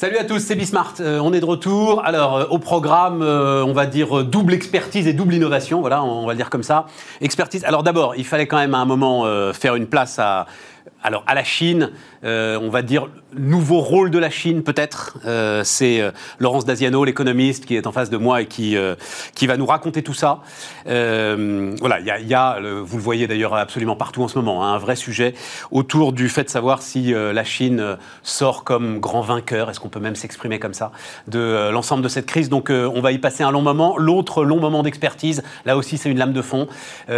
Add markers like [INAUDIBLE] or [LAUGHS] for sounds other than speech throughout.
Salut à tous, c'est Bismart. Euh, on est de retour. Alors, euh, au programme, euh, on va dire double expertise et double innovation. Voilà, on va le dire comme ça. Expertise. Alors, d'abord, il fallait quand même à un moment faire une place à, alors, à la Chine. on va dire nouveau rôle de la Chine peut-être. Euh, c'est euh, Laurence Daziano, l'économiste, qui est en face de moi et qui, euh, qui va nous raconter tout ça. voilà, il y a, y a vous le voyez d'ailleurs absolument partout en ce moment, hein, un vrai sujet autour du fait de savoir si la Chine sort comme grand vainqueur, est-ce qu'on peut même s'exprimer comme ça, de l'ensemble de cette crise? Donc on va y passer un long moment. L'autre long moment d'expertise, là aussi c'est une lame de fond,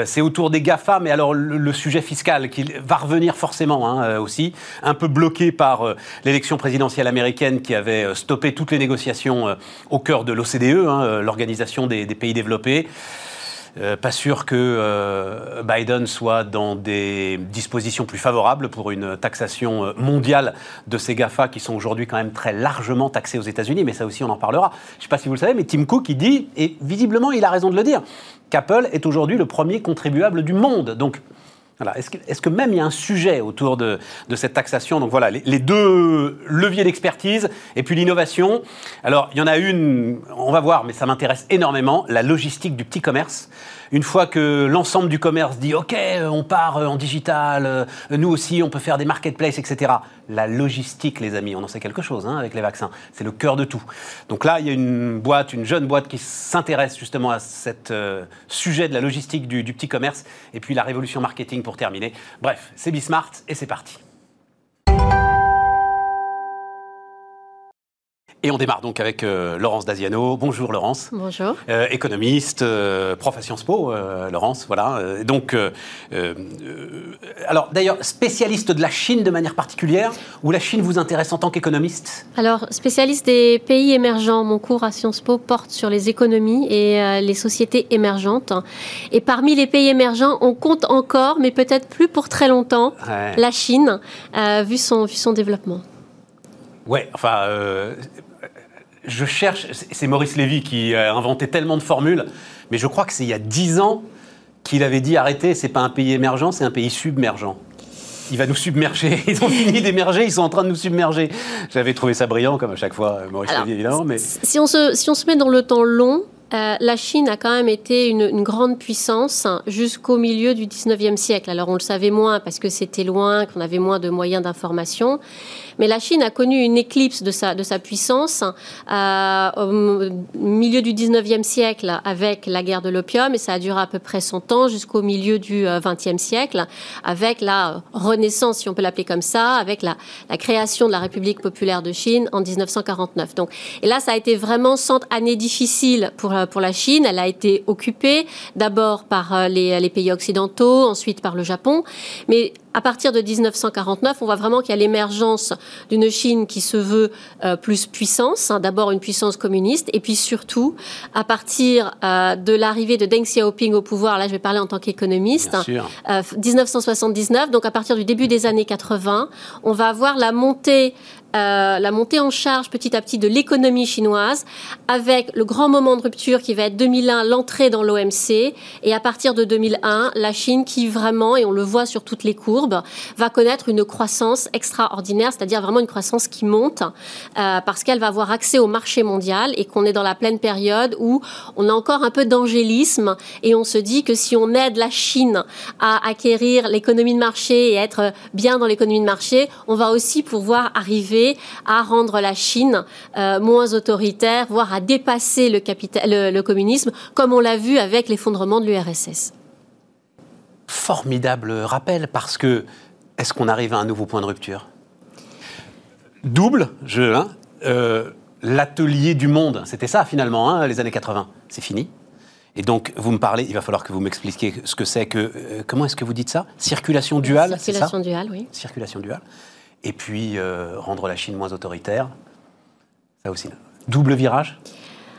c'est autour des GAFA, mais alors le, sujet fiscal qui va revenir forcément hein, aussi, un peu bloqué par l'élection présidentielle américaine qui avait euh, stoppé toutes les négociations euh, au cœur de l'OCDE, hein, euh, l'organisation des, pays développés. pas sûr que Biden soit dans des dispositions plus favorables pour une taxation mondiale de ces GAFA qui sont aujourd'hui quand même très largement taxés aux États-Unis, mais ça aussi on en parlera. Je ne sais pas si vous le savez, mais Tim Cook il dit, et visiblement il a raison de le dire, qu'Apple est aujourd'hui le premier contribuable du monde. Donc est-ce que, même il y a un sujet autour de, cette taxation? Donc voilà, les, deux leviers d'expertise et puis l'innovation. Alors, il y en a une, on va voir, mais ça m'intéresse énormément, la logistique du petit commerce. Une fois que l'ensemble du commerce dit OK, on part en digital, euh, nous aussi on peut faire des marketplaces, etc. La logistique, les amis, on en sait quelque chose hein, avec les vaccins. C'est le cœur de tout. Donc là, il y a une boîte, une jeune boîte qui s'intéresse justement à ce euh, sujet de la logistique du, du petit commerce et puis la révolution marketing pour terminer. Bref, c'est Bismart et c'est parti. Et on démarre donc avec euh, Laurence Daziano. Bonjour Laurence. Bonjour. Euh, économiste, euh, prof à Sciences Po, Laurence, voilà. donc, alors d'ailleurs, spécialiste de la Chine de manière particulière, ou la Chine vous intéresse en tant qu'économiste? Alors, spécialiste des pays émergents. Mon cours à Sciences Po porte sur les économies et les sociétés émergentes. Et parmi les pays émergents, on compte encore, mais peut-être plus pour très longtemps, la Chine, vu, son, vu son développement. Ouais, enfin, je cherche, c'est Maurice Lévy qui a inventé tellement de formules, mais je crois que c'est il y a dix ans qu'il avait dit arrêtez, c'est pas un pays émergent, c'est un pays submergent. Il va nous submerger. [LAUGHS] Ils ont fini d'émerger, ils sont en train de nous submerger. J'avais trouvé ça brillant, comme à chaque fois, Maurice Lévy, évidemment. Mais... Si, on se, si on se met dans le temps long, euh, la Chine a quand même été une, grande puissance jusqu'au milieu du 19e siècle. Alors on le savait moins parce que c'était loin, qu'on avait moins de moyens d'information. Mais la Chine a connu une éclipse de sa, de sa puissance euh, au milieu du 19e siècle avec la guerre de l'opium et ça a duré à peu près 100 ans jusqu'au milieu du 20e euh, siècle avec la renaissance, si on peut l'appeler comme ça, avec la, la, création de la République populaire de Chine en 1949. Donc, et là, ça a été vraiment 100 années difficiles pour euh, pour la Chine. Elle a été occupée d'abord par euh, les, pays occidentaux, ensuite par le Japon. Mais à partir de 1949, on voit vraiment qu'il y a l'émergence d'une Chine qui se veut euh, plus puissance, hein, d'abord une puissance communiste, et puis surtout, à partir de l'arrivée de Deng Xiaoping au pouvoir, là je vais parler en tant qu'économiste, 1979, donc à partir du début des années 80, on va avoir la montée euh, la montée en charge petit à petit de l'économie chinoise, avec le grand moment de rupture qui va être 2001, l'entrée dans l'OMC, et à partir de 2001, la Chine qui vraiment, et on le voit sur toutes les courbes, va connaître une croissance extraordinaire, c'est-à-dire vraiment une croissance qui monte, euh, parce qu'elle va avoir accès au marché mondial et qu'on est dans la pleine période où on a encore un peu d'angélisme et on se dit que si on aide la Chine à acquérir l'économie de marché et être bien dans l'économie de marché, on va aussi pouvoir arriver à rendre la Chine euh, moins autoritaire, voire à dépasser le, le communisme, comme on l'a vu avec l'effondrement de l'URSS. Formidable rappel, parce que est-ce qu'on arrive à un nouveau point de rupture? Double, je, hein, euh, l'atelier du monde, c'était ça finalement, hein, les années 80, c'est fini. Et donc, vous me parlez, il va falloir que vous m'expliquiez ce que c'est que. Euh, comment est-ce que vous dites ça? Circulation duale Circulation duale, oui. Circulation duale et puis euh, rendre la Chine moins autoritaire. Ça aussi. Double virage?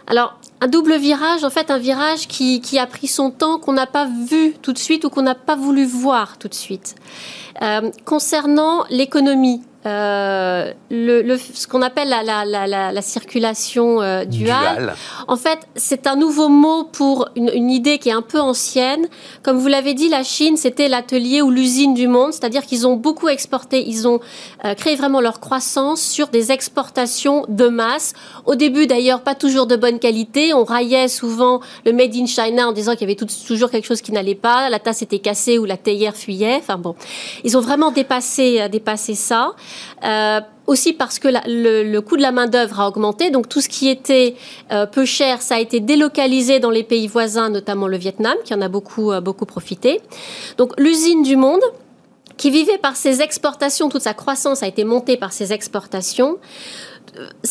Alors, un double virage, en fait, un virage qui, a pris son temps, qu'on n'a pas vu tout de suite ou qu'on n'a pas voulu voir tout de suite. Euh, concernant l'économie, euh, le, ce qu'on appelle la, circulation euh, duale. En fait, c'est un nouveau mot pour une, idée qui est un peu ancienne. Comme vous l'avez dit, la Chine, c'était l'atelier ou l'usine du monde, c'est-à-dire qu'ils ont beaucoup exporté, ils ont euh, créé vraiment leur croissance sur des exportations de masse. Au début, d'ailleurs, pas toujours de bonne qualité. On raillait souvent le Made in China en disant qu'il y avait toujours quelque chose qui n'allait pas, la tasse était cassée ou la théière fuyait. Enfin bon, ils ont vraiment dépassé, dépassé ça. Euh, aussi parce que le, coût de la main-d'œuvre a augmenté. Donc tout ce qui était euh, peu cher, ça a été délocalisé dans les pays voisins, notamment le Vietnam, qui en a beaucoup, euh, beaucoup profité. Donc l'usine du monde, qui vivait par ses exportations, toute sa croissance a été montée par ses exportations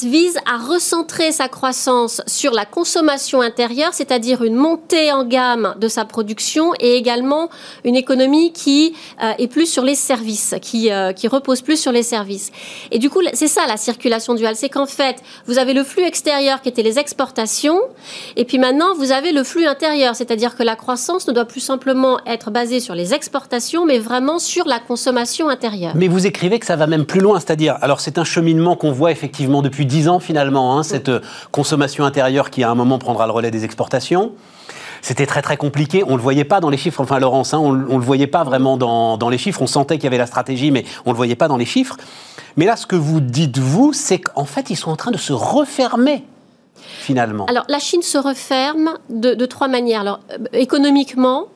vise à recentrer sa croissance sur la consommation intérieure, c'est-à-dire une montée en gamme de sa production et également une économie qui euh, est plus sur les services, qui, euh, qui repose plus sur les services. Et du coup, c'est ça la circulation duale, c'est qu'en fait, vous avez le flux extérieur qui était les exportations, et puis maintenant, vous avez le flux intérieur, c'est-à-dire que la croissance ne doit plus simplement être basée sur les exportations, mais vraiment sur la consommation intérieure. Mais vous écrivez que ça va même plus loin, c'est-à-dire, alors c'est un cheminement qu'on voit effectivement depuis dix ans finalement, hein, cette euh, consommation intérieure qui à un moment prendra le relais des exportations. C'était très très compliqué, on ne le voyait pas dans les chiffres, enfin Laurence, hein, on ne le voyait pas vraiment dans, dans les chiffres, on sentait qu'il y avait la stratégie, mais on ne le voyait pas dans les chiffres. Mais là, ce que vous dites, vous, c'est qu'en fait, ils sont en train de se refermer finalement. Alors, la Chine se referme de, de trois manières. Alors, euh, économiquement,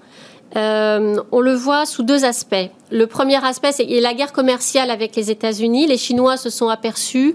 euh, on le voit sous deux aspects. Le premier aspect, c'est la guerre commerciale avec les États-Unis. Les Chinois se sont aperçus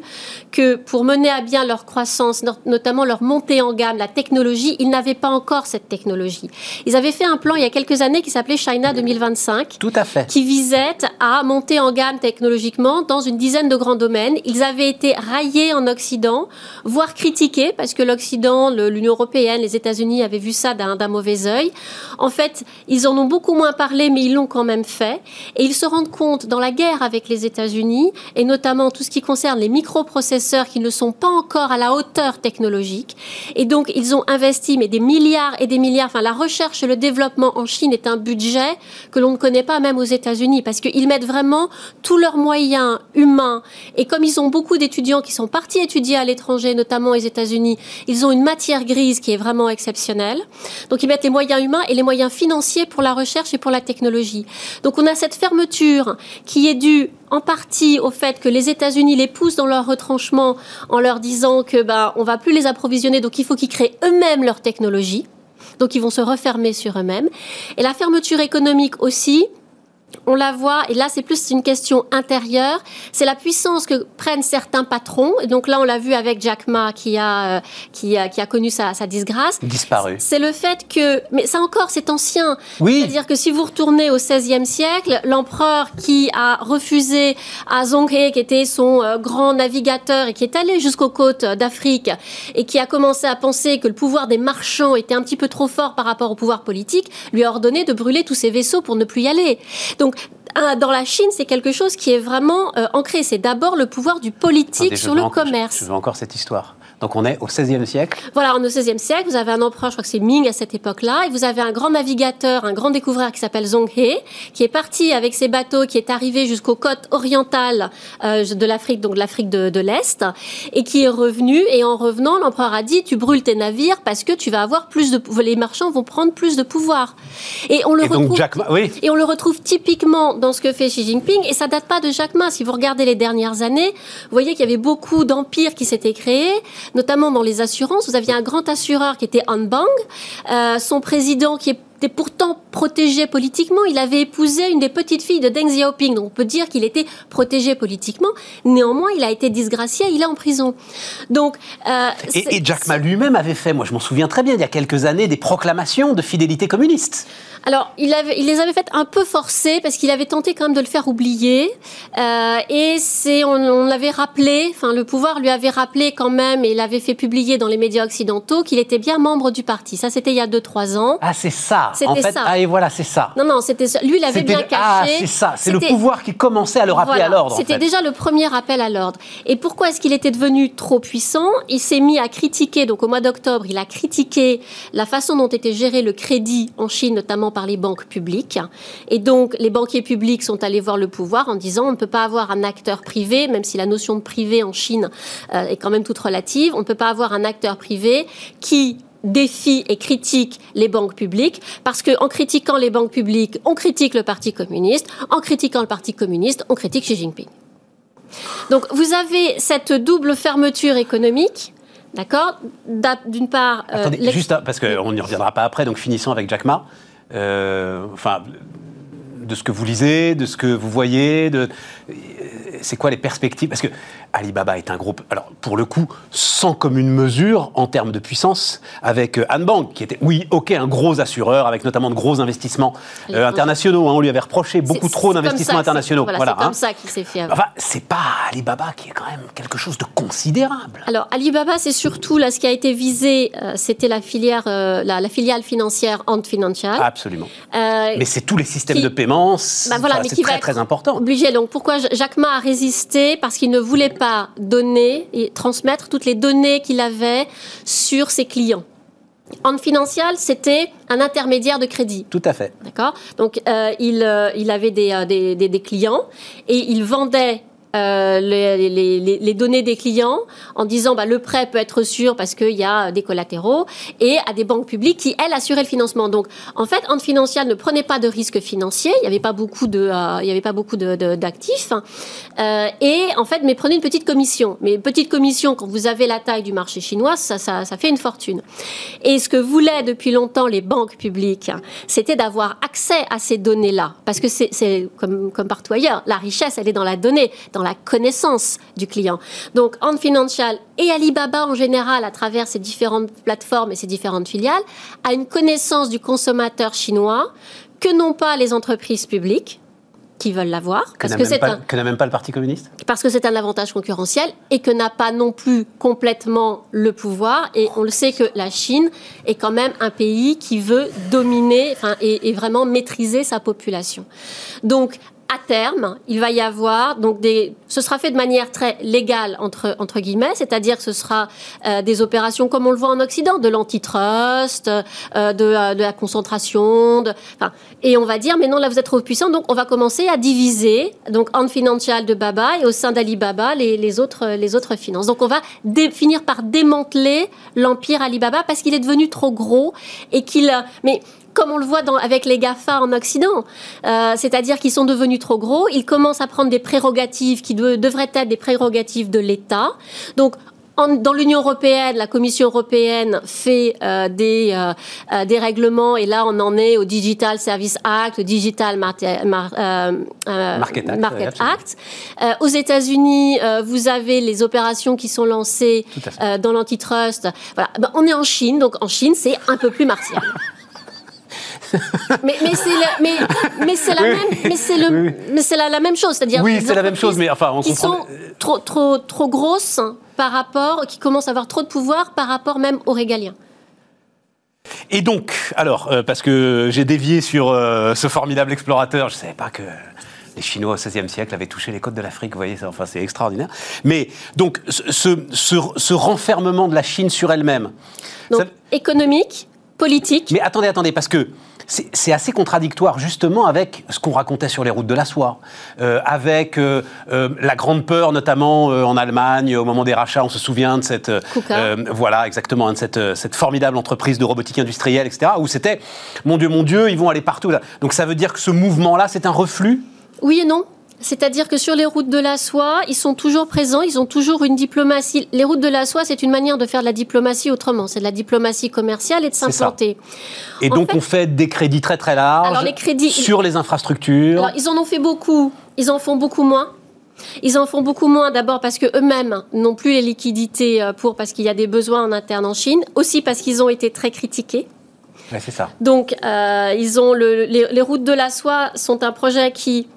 que pour mener à bien leur croissance, notamment leur montée en gamme, la technologie, ils n'avaient pas encore cette technologie. Ils avaient fait un plan il y a quelques années qui s'appelait China 2025. Tout à fait. Qui visait à monter en gamme technologiquement dans une dizaine de grands domaines. Ils avaient été raillés en Occident, voire critiqués, parce que l'Occident, l'Union européenne, les États-Unis avaient vu ça d'un mauvais œil. En fait, ils en ont beaucoup moins parlé, mais ils l'ont quand même fait. Et ils se rendent compte dans la guerre avec les États-Unis, et notamment tout ce qui concerne les microprocesseurs qui ne sont pas encore à la hauteur technologique. Et donc, ils ont investi mais des milliards et des milliards. Enfin, la recherche et le développement en Chine est un budget que l'on ne connaît pas même aux États-Unis, parce qu'ils mettent vraiment tous leurs moyens humains. Et comme ils ont beaucoup d'étudiants qui sont partis étudier à l'étranger, notamment aux États-Unis, ils ont une matière grise qui est vraiment exceptionnelle. Donc, ils mettent les moyens humains et les moyens financiers pour la recherche et pour la technologie. Donc, on a cette fermeture qui est due en partie au fait que les États-Unis les poussent dans leur retranchement en leur disant que ben on va plus les approvisionner, donc il faut qu'ils créent eux-mêmes leur technologie. Donc ils vont se refermer sur eux-mêmes. Et la fermeture économique aussi, on la voit, et là c'est plus une question intérieure, c'est la puissance que prennent certains patrons. Et donc là on l'a vu avec Jack Ma qui a, euh, qui a, qui a connu sa, sa disgrâce. Disparu. C'est le fait que, mais ça encore c'est ancien. Oui. C'est-à-dire que si vous retournez au XVIe siècle, l'empereur qui a refusé à Zhonghe, qui était son euh, grand navigateur et qui est allé jusqu'aux côtes d'Afrique et qui a commencé à penser que le pouvoir des marchands était un petit peu trop fort par rapport au pouvoir politique, lui a ordonné de brûler tous ses vaisseaux pour ne plus y aller. Donc, dans la Chine, c'est quelque chose qui est vraiment euh, ancré. C'est d'abord le pouvoir du politique sur le commerce. Je veux encore cette histoire. Donc on est au XVIe siècle. Voilà, on est au XVIe siècle. Vous avez un empereur, je crois que c'est Ming à cette époque-là, et vous avez un grand navigateur, un grand découvreur qui s'appelle Zhong He, qui est parti avec ses bateaux, qui est arrivé jusqu'aux côtes orientales euh, de l'Afrique, donc de l'Afrique de, l'Est, et qui est revenu. Et en revenant, l'empereur a dit "Tu brûles tes navires parce que tu vas avoir plus de, les marchands vont prendre plus de pouvoir." Et on le retrouve. oui. Et on le retrouve typiquement dans ce que fait Xi Jinping. Et ça date pas de Jack Ma. Si vous regardez les dernières années, vous voyez qu'il y avait beaucoup d'empires qui s'étaient créés notamment dans les assurances. Vous aviez un grand assureur qui était Anbang, euh, son président qui était pourtant protégé politiquement. Il avait épousé une des petites filles de Deng Xiaoping, donc on peut dire qu'il était protégé politiquement. Néanmoins, il a été disgracié, il est en prison. Donc, euh, et, et Jack Ma lui-même avait fait, moi je m'en souviens très bien, il y a quelques années, des proclamations de fidélité communiste. Alors, il, avait, il les avait faites un peu forcées parce qu'il avait tenté quand même de le faire oublier. Euh, et c'est, on, on l'avait rappelé, enfin le pouvoir lui avait rappelé quand même et l'avait fait publier dans les médias occidentaux qu'il était bien membre du parti. Ça, c'était il y a 2-3 ans. Ah, c'est ça. C'était ça. Ah, et voilà, c'est ça. Non, non, c'était lui, il avait bien caché. Ah, c'est ça. C'est le pouvoir qui commençait à le rappeler à l'ordre. C'était déjà le premier rappel à l'ordre. Et pourquoi est-ce qu'il était devenu trop puissant? Il s'est mis à critiquer. Donc au mois d'octobre, il a critiqué la façon dont était géré le crédit en Chine, notamment par les banques publiques. Et donc les banquiers publics sont allés voir le pouvoir en disant on ne peut pas avoir un acteur privé, même si la notion de privé en Chine euh, est quand même toute relative. On ne peut pas avoir un acteur privé qui défie et critique les banques publiques, parce qu'en critiquant les banques publiques, on critique le Parti communiste, en critiquant le Parti communiste, on critique Xi Jinping. Donc vous avez cette double fermeture économique. D'accord D'une part. Euh, Attendez, juste, hein, parce qu'on n'y reviendra pas après, donc finissons avec Jack Ma. Euh, enfin, de ce que vous lisez, de ce que vous voyez, de c'est quoi les perspectives? Parce que Alibaba est un groupe, alors pour le coup, sans commune mesure en termes de puissance, avec euh, Bank, qui était, oui, ok, un gros assureur, avec notamment de gros investissements euh, internationaux. Hein. on lui avait reproché beaucoup trop d'investissements internationaux. Voilà, c'est comme hein. ça qu'il s'est fait. Enfin, c'est pas Alibaba qui est quand même quelque chose de considérable. Alors, Alibaba, c'est surtout, là, ce qui a été visé, euh, c'était la filière, la, filiale financière Ant Financial. Absolument. mais c'est tous les systèmes de paiement, bah, voilà, c'est très, très important. Obligé. Donc, pourquoi Jacques Ma a résisté? Parce qu'il ne voulait pas donner et transmettre toutes les données qu'il avait sur ses clients. En Financial, c'était un intermédiaire de crédit. Tout à fait. D'accord? Donc, euh, il, euh, il, avait des, euh, des, des, des, clients et il vendait euh, les, données des clients en disant bah, le prêt peut être sûr parce qu'il y a des collatéraux et à des banques publiques qui elles assuraient le financement. Donc en fait, Ant Financial ne prenait pas de risques financiers, il n'y avait pas beaucoup de, euh, il y avait d'actifs euh, et en fait mais prenait une petite commission. Mais petite commission quand vous avez la taille du marché chinois, ça, ça, ça fait une fortune. Et ce que voulaient depuis longtemps les banques publiques, c'était d'avoir accès à ces données-là parce que c'est comme, comme partout ailleurs, la richesse elle est dans la donnée. Dans la connaissance du client. Donc, Ant Financial et Alibaba en général, à travers ces différentes plateformes et ces différentes filiales, a une connaissance du consommateur chinois que n'ont pas les entreprises publiques qui veulent l'avoir. Que n'a même, pas le Parti communiste? Parce que c'est un avantage concurrentiel et que n'a pas non plus complètement le pouvoir. Et on le sait que la Chine est quand même un pays qui veut dominer et, et vraiment maîtriser sa population. Donc, à terme, il va y avoir donc des. Ce sera fait de manière très légale entre entre guillemets, c'est-à-dire que ce sera euh, des opérations comme on le voit en Occident, de l'antitrust, euh, de, euh, de, la concentration, de, enfin, et on va dire mais non là vous êtes trop puissant, donc on va commencer à diviser donc en financial de Baba et au sein d'Alibaba les, les autres les autres finances. Donc on va finir par démanteler l'empire Alibaba parce qu'il est devenu trop gros et qu'il mais comme on le voit avec les GAFA en Occident. Euh, c'est-à-dire qu'ils sont devenus trop gros, ils commencent à prendre des prérogatives qui devraient être des prérogatives de l'État. Donc, dans l'Union européenne, la Commission européenne fait euh, des, euh, des règlements et là on en est au Digital Service Act, au Digital Market, Act. aux États-Unis, vous avez les opérations qui sont lancées dans l'antitrust. Voilà. Ben, on est en Chine, donc en Chine c'est un peu plus martial. [LAUGHS] mais, mais c'est la, mais, mais c'est la, même, mais c'est le, mais c'est la, la, même chose, c'est-à-dire oui, c'est la même chose, mais enfin, on qui sont trop, trop, trop grosses par rapport, qui commencent à avoir trop de pouvoir par rapport même aux régaliens. Et donc, alors, euh, parce que j'ai dévié sur euh, ce formidable explorateur, je ne savais pas que les Chinois au XVIe siècle avaient touché les côtes de l'Afrique, vous voyez, enfin, c'est extraordinaire. Mais donc, ce, ce, ce, renfermement de la Chine sur elle-même. économique, politique. Mais attendez, attendez, parce que c'est assez contradictoire justement avec ce qu'on racontait sur les routes de la soie, euh, avec euh, euh, la grande peur notamment en Allemagne au moment des rachats. On se souvient de cette, voilà exactement, de cette, cette, formidable entreprise de robotique industrielle, etc. Où c'était, mon Dieu, mon Dieu, ils vont aller partout. Là. Donc ça veut dire que ce mouvement-là, c'est un reflux? Oui et non. C'est-à-dire que sur les routes de la soie, ils sont toujours présents, ils ont toujours une diplomatie. Les routes de la soie, c'est une manière de faire de la diplomatie autrement. C'est de la diplomatie commerciale et de s'implanter. Et donc on fait des crédits très très larges les crédits, sur les infrastructures. Alors, ils en ont fait beaucoup, ils en font beaucoup moins. Ils en font beaucoup moins d'abord parce que eux-mêmes n'ont plus les liquidités euh, pour parce qu'il y a des besoins en interne en Chine, aussi parce qu'ils ont été très critiqués. c'est ça. Donc, euh, ils ont le, les, les, routes de la soie sont un projet qui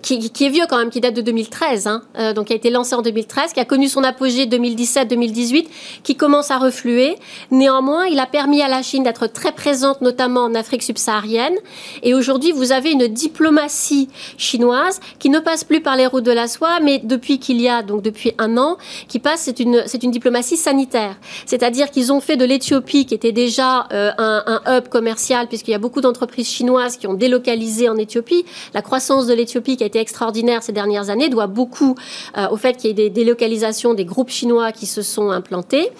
qui, est vieux quand même, qui date de 2013, hein, euh, donc qui a été lancé en 2013, qui a connu son apogée 2017-2018, qui commence à refluer. Néanmoins, il a permis à la Chine d'être très présente, notamment en Afrique subsaharienne. Et aujourd'hui, vous avez une diplomatie chinoise qui ne passe plus par les routes de la soie, mais depuis qu'il y a, donc depuis un an, qui passe, c'est une, c'est une diplomatie sanitaire. C'est-à-dire qu'ils ont fait de l'Éthiopie, qui était déjà euh, un, un hub commercial, puisqu'il y a beaucoup d'entreprises chinoises qui ont délocalisé en Éthiopie. La croissance de l'Éthiopie qui a été extraordinaire ces dernières années doit beaucoup euh, au fait qu'il y ait des délocalisations des groupes chinois qui se sont implantés.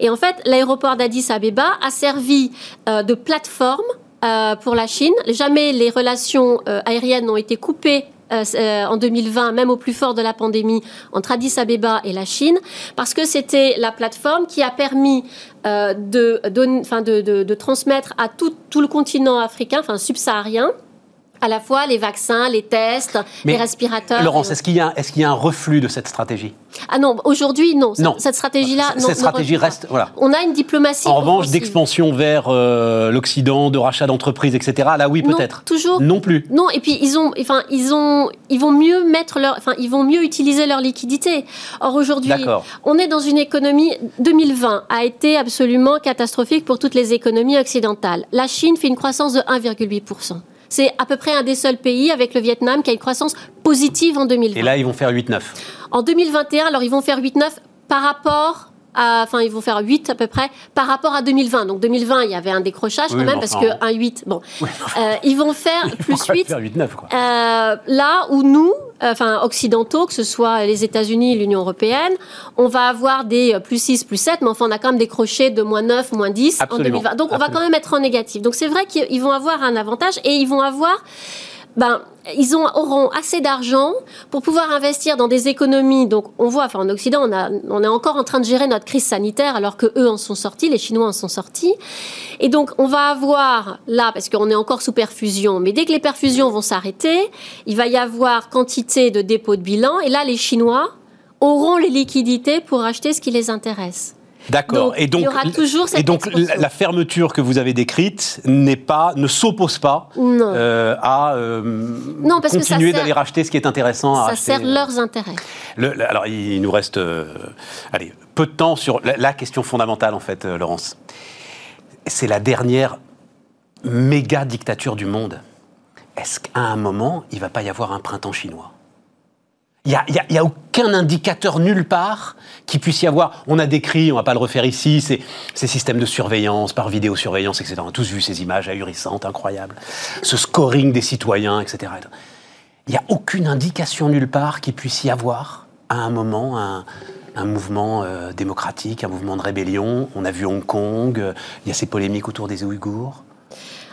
Et en fait, l'aéroport d'Addis Abeba a servi euh, de plateforme euh, pour la Chine. Jamais les relations aériennes n'ont été coupées en 2020, même au plus fort de la pandémie, entre Addis Abeba et la Chine, parce que c'était la plateforme qui a permis de, transmettre à tout, tout le continent africain, enfin subsaharien, à la fois les vaccins, les tests, les respirateurs. Laurence, est-ce qu'il y, est y, a un reflux de cette stratégie? Ah non, aujourd'hui non. non. Cette stratégie-là, non. Cette stratégie reste. Voilà. On a une diplomatie. En revanche, d'expansion vers euh, l'Occident, de rachat d'entreprises, etc. Là, oui, peut-être. Toujours. Non plus. Non. Et puis ils ont, enfin, ils ont, ils vont mieux mettre leur, enfin, ils vont mieux utiliser leur liquidité. Or aujourd'hui, on est dans une économie. 2020 a été absolument catastrophique pour toutes les économies occidentales. La Chine fait une croissance de 1,8 c'est à peu près un des seuls pays avec le Vietnam qui a une croissance positive en 2020. Et là, ils vont faire 8-9. En 2021, alors ils vont faire 8-9 par rapport enfin, ils vont faire 8 à peu près par rapport à 2020. Donc 2020, il y avait un décrochage quand même, parce que un 8, bon. Euh, ils vont faire [LAUGHS] plus 8. Faire 8 9, quoi. Euh, là où nous, euh, enfin, occidentaux, que ce soit les États-Unis, l'Union européenne, on va avoir des plus 6, plus 7, mais enfin, on a quand même décroché de moins 9, moins 10 en 2020. Donc, on va quand même être en négatif. Donc, c'est vrai qu'ils vont avoir un avantage et ils vont avoir ben, ils ont, auront assez d'argent pour pouvoir investir dans des économies. Donc, on voit, en Occident, on est encore en train de gérer notre crise sanitaire alors que eux en sont sortis, les Chinois en sont sortis. Et donc, on va avoir là, parce qu'on est encore sous perfusion, mais dès que les perfusions vont s'arrêter, il va y avoir quantité de dépôts de bilan. Et là, les Chinois auront les liquidités pour acheter ce qui les intéresse. D'accord. Et donc, et donc la fermeture que vous avez décrite n'est pas, ne s'oppose pas euh, à euh, non, parce continuer d'aller racheter ce qui est intéressant. Ça sert leurs intérêts. alors, il nous reste, euh, allez, peu de temps sur la, question fondamentale en fait, Laurence. C'est la dernière méga dictature du monde. Est-ce qu'à un moment, il va pas y avoir un printemps chinois? Il n'y a, aucun indicateur nulle part qui puisse y avoir. On a décrit, on ne va pas le refaire ici, ces, ces systèmes de surveillance par vidéosurveillance, etc. On a tous vu ces images ahurissantes, incroyables. Ce scoring des citoyens, etc. Il n'y a aucune indication nulle part qui puisse y avoir, à un moment, un, mouvement euh, démocratique, un mouvement de rébellion. On a vu Hong Kong, euh, il y a ces polémiques autour des Ouïghours.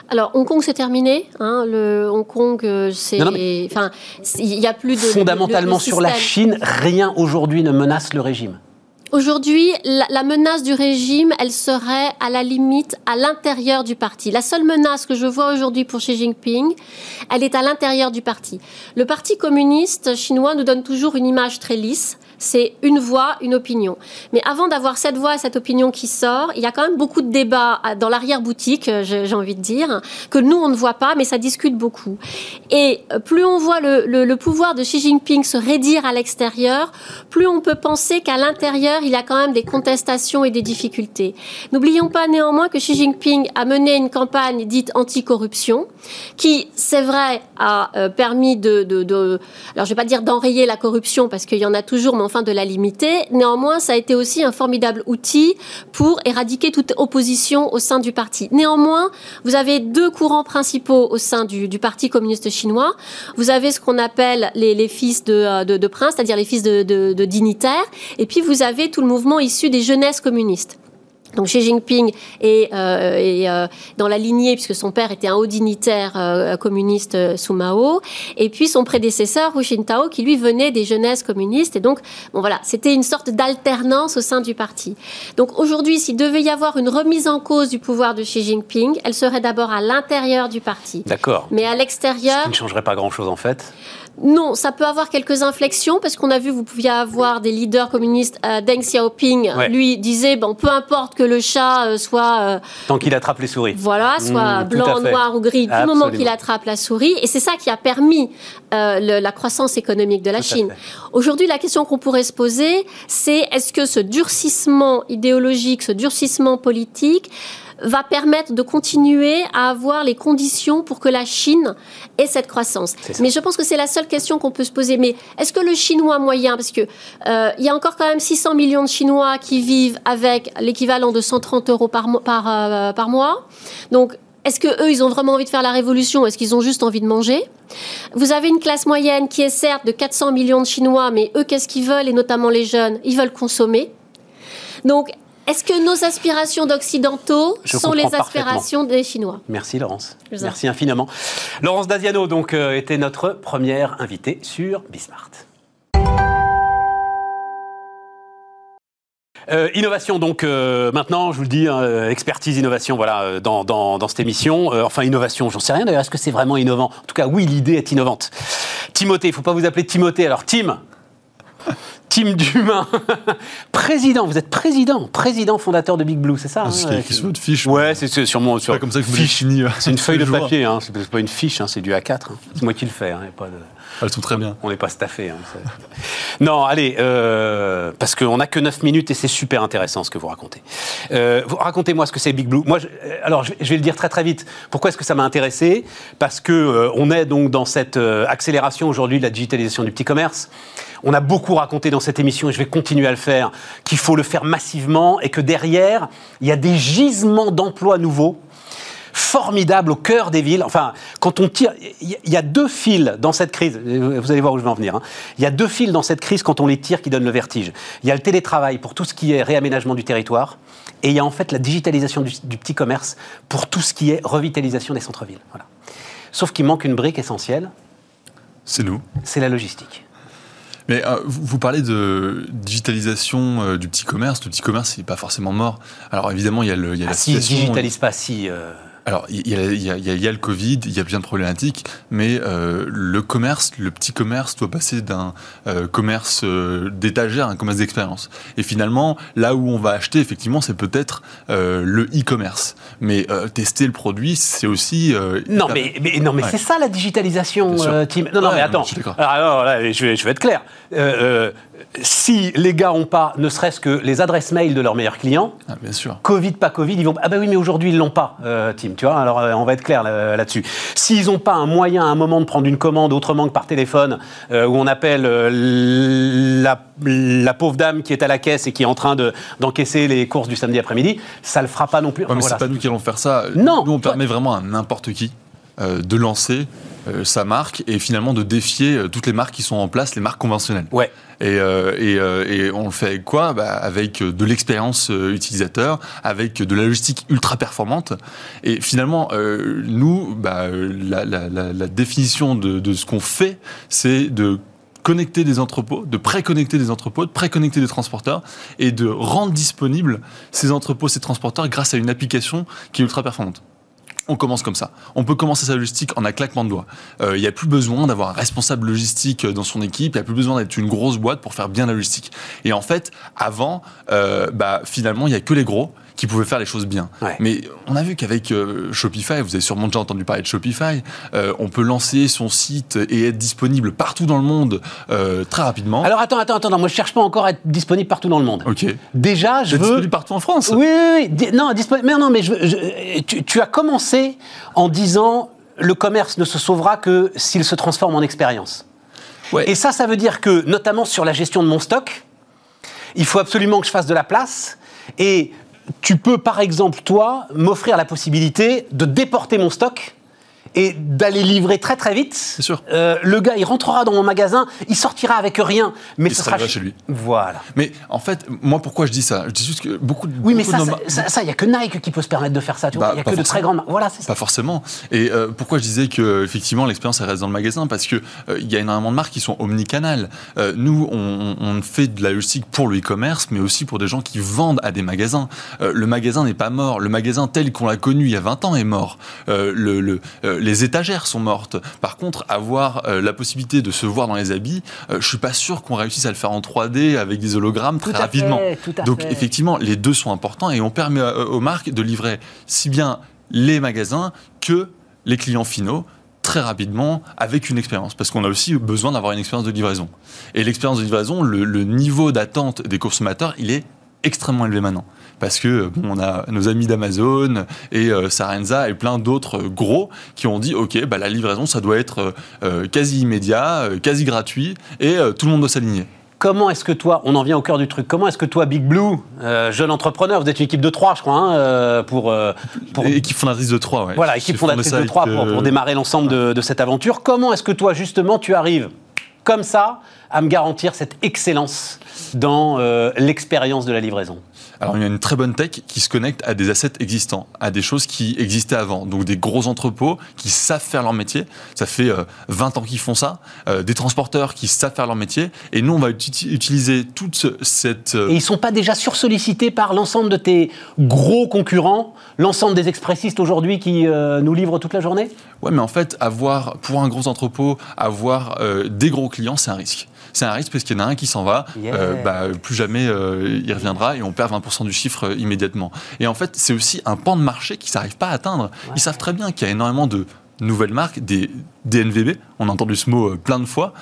Alors Hong Kong c'est terminé. Hein, le Hong Kong euh, c'est, enfin, il y a plus de fondamentalement sur la Chine, rien aujourd'hui ne menace le régime. Aujourd'hui, la, menace du régime, elle serait à la limite à l'intérieur du parti. La seule menace que je vois aujourd'hui pour Xi Jinping, elle est à l'intérieur du parti. Le Parti communiste chinois nous donne toujours une image très lisse c'est une voix, une opinion. Mais avant d'avoir cette voix et cette opinion qui sort, il y a quand même beaucoup de débats dans l'arrière-boutique, euh, j'ai envie de dire, que nous, on ne voit pas, mais ça discute beaucoup. Et euh, plus on voit le, pouvoir de Xi Jinping se raidir à l'extérieur, plus on peut penser qu'à l'intérieur, il a quand même des contestations et des difficultés. N'oublions pas néanmoins que Xi Jinping a mené une campagne dite anti-corruption, qui, c'est vrai, a euh, permis de, alors je vais pas dire d'enrayer la corruption, parce qu'il y en a toujours, mais de la limiter. Néanmoins, ça a été aussi un formidable outil pour éradiquer toute opposition au sein du parti. Néanmoins, vous avez deux courants principaux au sein du, Parti communiste chinois. Vous avez ce qu'on appelle les, fils de, de, princes, c'est-à-dire les fils de, de dignitaires, et puis vous avez tout le mouvement issu des jeunesses communistes. Donc Xi Jinping est, euh, euh, dans la lignée, puisque son père était un haut dignitaire euh, communiste sous Mao, et puis son prédécesseur, Hu Jintao, qui lui venait des jeunesses communistes. Et donc, bon voilà, c'était une sorte d'alternance au sein du parti. Donc aujourd'hui, s'il devait y avoir une remise en cause du pouvoir de Xi Jinping, elle serait d'abord à l'intérieur du parti. D'accord. Mais à l'extérieur... Ce qui ne changerait pas grand-chose en fait non, ça peut avoir quelques inflexions parce qu'on a vu, vous pouviez avoir des leaders communistes. Deng Xiaoping, lui, disait bon, peu importe que le chat euh, soit... Euh, Tant qu'il attrape les souris. Voilà, soit mmh, blanc, noir ou gris, du moment qu'il attrape la souris. Et c'est ça qui a permis la croissance économique de la Chine. Aujourd'hui, la question qu'on pourrait se poser, c'est est-ce que ce durcissement idéologique, ce durcissement politique va permettre de continuer à avoir les conditions pour que la Chine ait cette croissance. Mais je pense que c'est la seule question qu'on peut se poser. Mais est-ce que le chinois moyen, parce que euh, il y a encore quand même 600 millions de Chinois qui vivent avec l'équivalent de 130 euros par, par, euh, par mois, donc est-ce que eux, ils ont vraiment envie de faire la révolution Est-ce qu'ils ont juste envie de manger? Vous avez une classe moyenne qui est certes de 400 millions de Chinois, mais eux, qu'est-ce qu'ils veulent? Et notamment les jeunes, ils veulent consommer. Donc, est-ce que nos aspirations d'occidentaux sont les aspirations des Chinois Merci Laurence. Merci infiniment. Laurence Daziano donc euh, était notre première invitée sur Bismart. Euh, innovation, donc euh, maintenant, je vous le dis, hein, expertise, innovation, voilà, dans, dans, cette émission. enfin, innovation, j'en sais rien d'ailleurs, est-ce que c'est vraiment innovant? En tout cas, oui, l'idée est innovante. Timothée, il ne faut pas vous appeler Timothée, alors Tim, [LAUGHS] Tim Dumain, [LAUGHS] président, vous êtes président, président fondateur de Big Blue, c'est ça ah, C'est hein, votre fiche Ouais, c'est sûrement sur. comme ça que vous fiche. [LAUGHS] C'est une feuille de papier, hein, c'est pas une fiche, hein, c'est du A4. Hein. C'est moi qui le fais, pas de... Elles sont très bien. On n'est pas staffé. non, allez, euh, parce qu'on n'a que 9 minutes et c'est super intéressant ce que vous racontez. Euh, Racontez-moi ce que c'est Big Blue. Moi, euh, alors, je, vais le dire très très vite. Pourquoi est-ce que ça m'a intéressé? Parce que euh, on est donc dans cette accélération aujourd'hui de la digitalisation du petit commerce. On a beaucoup raconté dans cette émission, et je vais continuer à le faire, qu'il faut le faire massivement et que derrière, il y a des gisements d'emplois nouveaux formidables au cœur des villes. Enfin, quand on tire, il y a deux fils dans cette crise. Vous allez voir où je vais en venir. Hein. Il y a deux fils dans cette crise quand on les tire qui donnent le vertige. Il y a le télétravail pour tout ce qui est réaménagement du territoire, et il y a en fait la digitalisation du, petit commerce pour tout ce qui est revitalisation des centres-villes. Voilà. Sauf qu'il manque une brique essentielle. C'est nous. C'est la logistique. Mais euh, vous parlez de digitalisation euh, du petit commerce. Le petit commerce, n'est pas forcément mort. Alors évidemment, il y a, le, il y a ah, la si, situation. digitalise pas, si. Euh, alors, il y, y y, a, le Covid, il y a plein de problématiques, mais euh, le commerce, le petit commerce doit passer d'un euh, commerce euh, d'étagère à un commerce d'expérience. Et finalement, là où on va acheter, effectivement, c'est peut-être euh, le e-commerce. Mais euh, tester le produit, c'est aussi... non, mais, mais, non, mais c'est ça la digitalisation, Tim. Non, non, mais attends. alors, là, je, vais, je vais être clair si les gars n'ont pas, ne serait-ce que les adresses mail de leurs meilleurs clients, ah, bien sûr. Covid, pas Covid, ils vont. Ah ben oui, mais aujourd'hui ils l'ont pas, euh, Tim. Tu vois, alors euh, on va être clair là-dessus. S'ils n'ont pas un moyen, à un moment de prendre une commande autrement que par téléphone, euh, où on appelle la, pauvre dame qui est à la caisse et qui est en train d'encaisser les courses du samedi après-midi, ça le fera pas non plus. mais c'est pas nous qui allons faire ça. Non. Nous, on permet vraiment à n'importe qui de lancer euh, sa marque et finalement de défier euh, toutes les marques qui sont en place, les marques conventionnelles. Ouais. Et, euh, et, et, on le fait avec quoi? Bah, Avec de l'expérience utilisateur, avec de la logistique ultra performante. Et finalement, nous, bah, la, la, la, la, définition de, de ce qu'on fait, c'est de connecter des entrepôts, de préconnecter des entrepôts, de préconnecter des transporteurs et de rendre disponibles ces entrepôts, ces transporteurs grâce à une application qui est ultra performante. On commence comme ça. On peut commencer sa logistique en un claquement de doigts. Il euh, n'y a plus besoin d'avoir un responsable logistique dans son équipe. Il n'y a plus besoin d'être une grosse boîte pour faire bien la logistique. Et en fait, avant, euh, bah, finalement, il n'y a que les gros qui pouvaient faire les choses bien. Mais on a vu qu'avec euh, Shopify, vous avez sûrement déjà entendu parler de Shopify, euh, on peut lancer son site et être disponible partout dans le monde euh, très rapidement. Alors attends, attends, attends, moi je cherche pas encore à être disponible partout dans le monde. Ok. Déjà, je veux. Disponible partout en France. Oui, oui, oui. Non, disponible. Mais non, mais je, tu, as commencé en disant le commerce ne se sauvera que s'il se transforme en expérience. Ouais. Et ça, ça veut dire que, notamment sur la gestion de mon stock, il faut absolument que je fasse de la place. Et tu peux, par exemple, toi, m'offrir la possibilité de déporter mon stock et d'aller livrer très très vite. C'est sûr. Euh, le gars, il rentrera dans mon magasin, il sortira avec rien, mais il ce sera chez lui. Voilà. Mais en fait, moi, pourquoi je dis ça? Je dis juste que beaucoup de. Oui, mais ça, ça, il n'y a que Nike qui peut se permettre de faire ça. Tu vois, il bah, n'y a que de très grandes. Voilà, c'est Pas forcément. Et euh, pourquoi je disais que effectivement l'expérience elle reste dans le magasin? Parce que euh, il y a énormément de marques qui sont omnicanales. nous, on, on, fait de la logistique pour le e-commerce, mais aussi pour des gens qui vendent à des magasins. le magasin n'est pas mort. Le magasin tel qu'on l'a connu il y a 20 ans est mort. le, le les étagères sont mortes. Par contre, avoir la possibilité de se voir dans les habits, je suis pas sûr qu'on réussisse à le faire en 3D avec des hologrammes très rapidement. Donc effectivement, les deux sont importants et on permet aux marques de livrer si bien les magasins que les clients finaux très rapidement avec une expérience, parce qu'on a aussi besoin d'avoir une expérience de livraison. Et l'expérience de livraison, le, niveau d'attente des consommateurs, il est extrêmement élevé maintenant. Parce que on a nos amis d'Amazon et euh, Sarenza et plein d'autres gros qui ont dit ok, bah, la livraison ça doit être euh, quasi immédiat, euh, quasi gratuit et tout le monde doit s'aligner. Comment est-ce que toi, on en vient au cœur du truc, comment est-ce que toi, Big Blue, euh, jeune entrepreneur, vous êtes une équipe de trois, je crois, hein, euh, pour, euh, pour, Équipe fondatrice de trois, oui. Voilà, équipe fondatrice de trois pour, pour, démarrer l'ensemble de, de cette aventure. Comment est-ce que toi, justement, tu arrives comme ça à me garantir cette excellence dans l'expérience de la livraison? Alors, il y a une très bonne tech qui se connecte à des assets existants, à des choses qui existaient avant. Donc, des gros entrepôts qui savent faire leur métier. Ça fait 20 euh, ans qu'ils font ça. Euh, des transporteurs qui savent faire leur métier. Et nous, on va utiliser toute cette. Euh, Et ils ne sont pas déjà sursollicités par l'ensemble de tes gros concurrents, l'ensemble des expressistes aujourd'hui qui nous livrent toute la journée? Ouais, mais en fait, avoir, pour un gros entrepôt, avoir des gros clients, c'est un risque c'est un risque parce qu'il y en a un qui s'en va, euh, bah, plus jamais euh, il reviendra et on perd 20% du chiffre euh, immédiatement. Et en fait, c'est aussi un pan de marché qu'ils n'arrivent pas à atteindre. Ils savent très bien qu'il y a énormément de nouvelles marques, des DNVB, on a entendu ce mot plein de fois,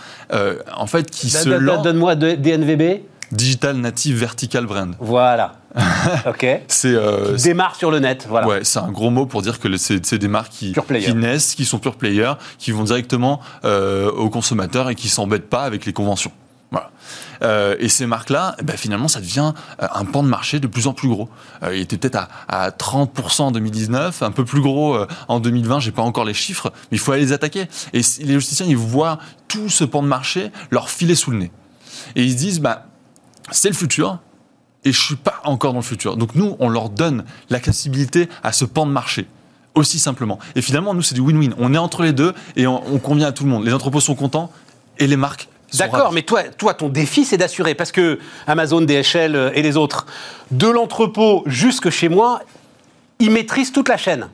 en fait, qui se Donne-moi DNVB. Digital Native Vertical Brand. Voilà. [LAUGHS] ok. C'est euh, démarre sur le net. Voilà. Ouais, c'est un gros mot pour dire que c'est des marques qui, qui, naissent, qui sont pure players, qui vont directement euh, aux consommateurs et qui s'embêtent pas avec les conventions. Voilà. Euh, et ces marques-là, eh ben, finalement, ça devient euh, un pan de marché de plus en plus gros. Euh, il était peut-être à, à, 30% en 2019, un peu plus gros euh, en 2020, j'ai pas encore les chiffres, mais il faut aller les attaquer. Et les logisticiens, ils voient tout ce pan de marché leur filer sous le nez. Et ils se disent, bah, c'est le futur, et je suis pas encore dans le futur. Donc nous, on leur donne l'accessibilité à ce pan de marché. Aussi simplement. Et finalement, nous, c'est du win-win. On est entre les deux et on, convient à tout le monde. Les entrepôts sont contents et les marques D'accord, mais toi, toi, ton défi, c'est d'assurer, parce que Amazon, DHL et les autres, de l'entrepôt jusque chez moi, ils maîtrisent toute la chaîne.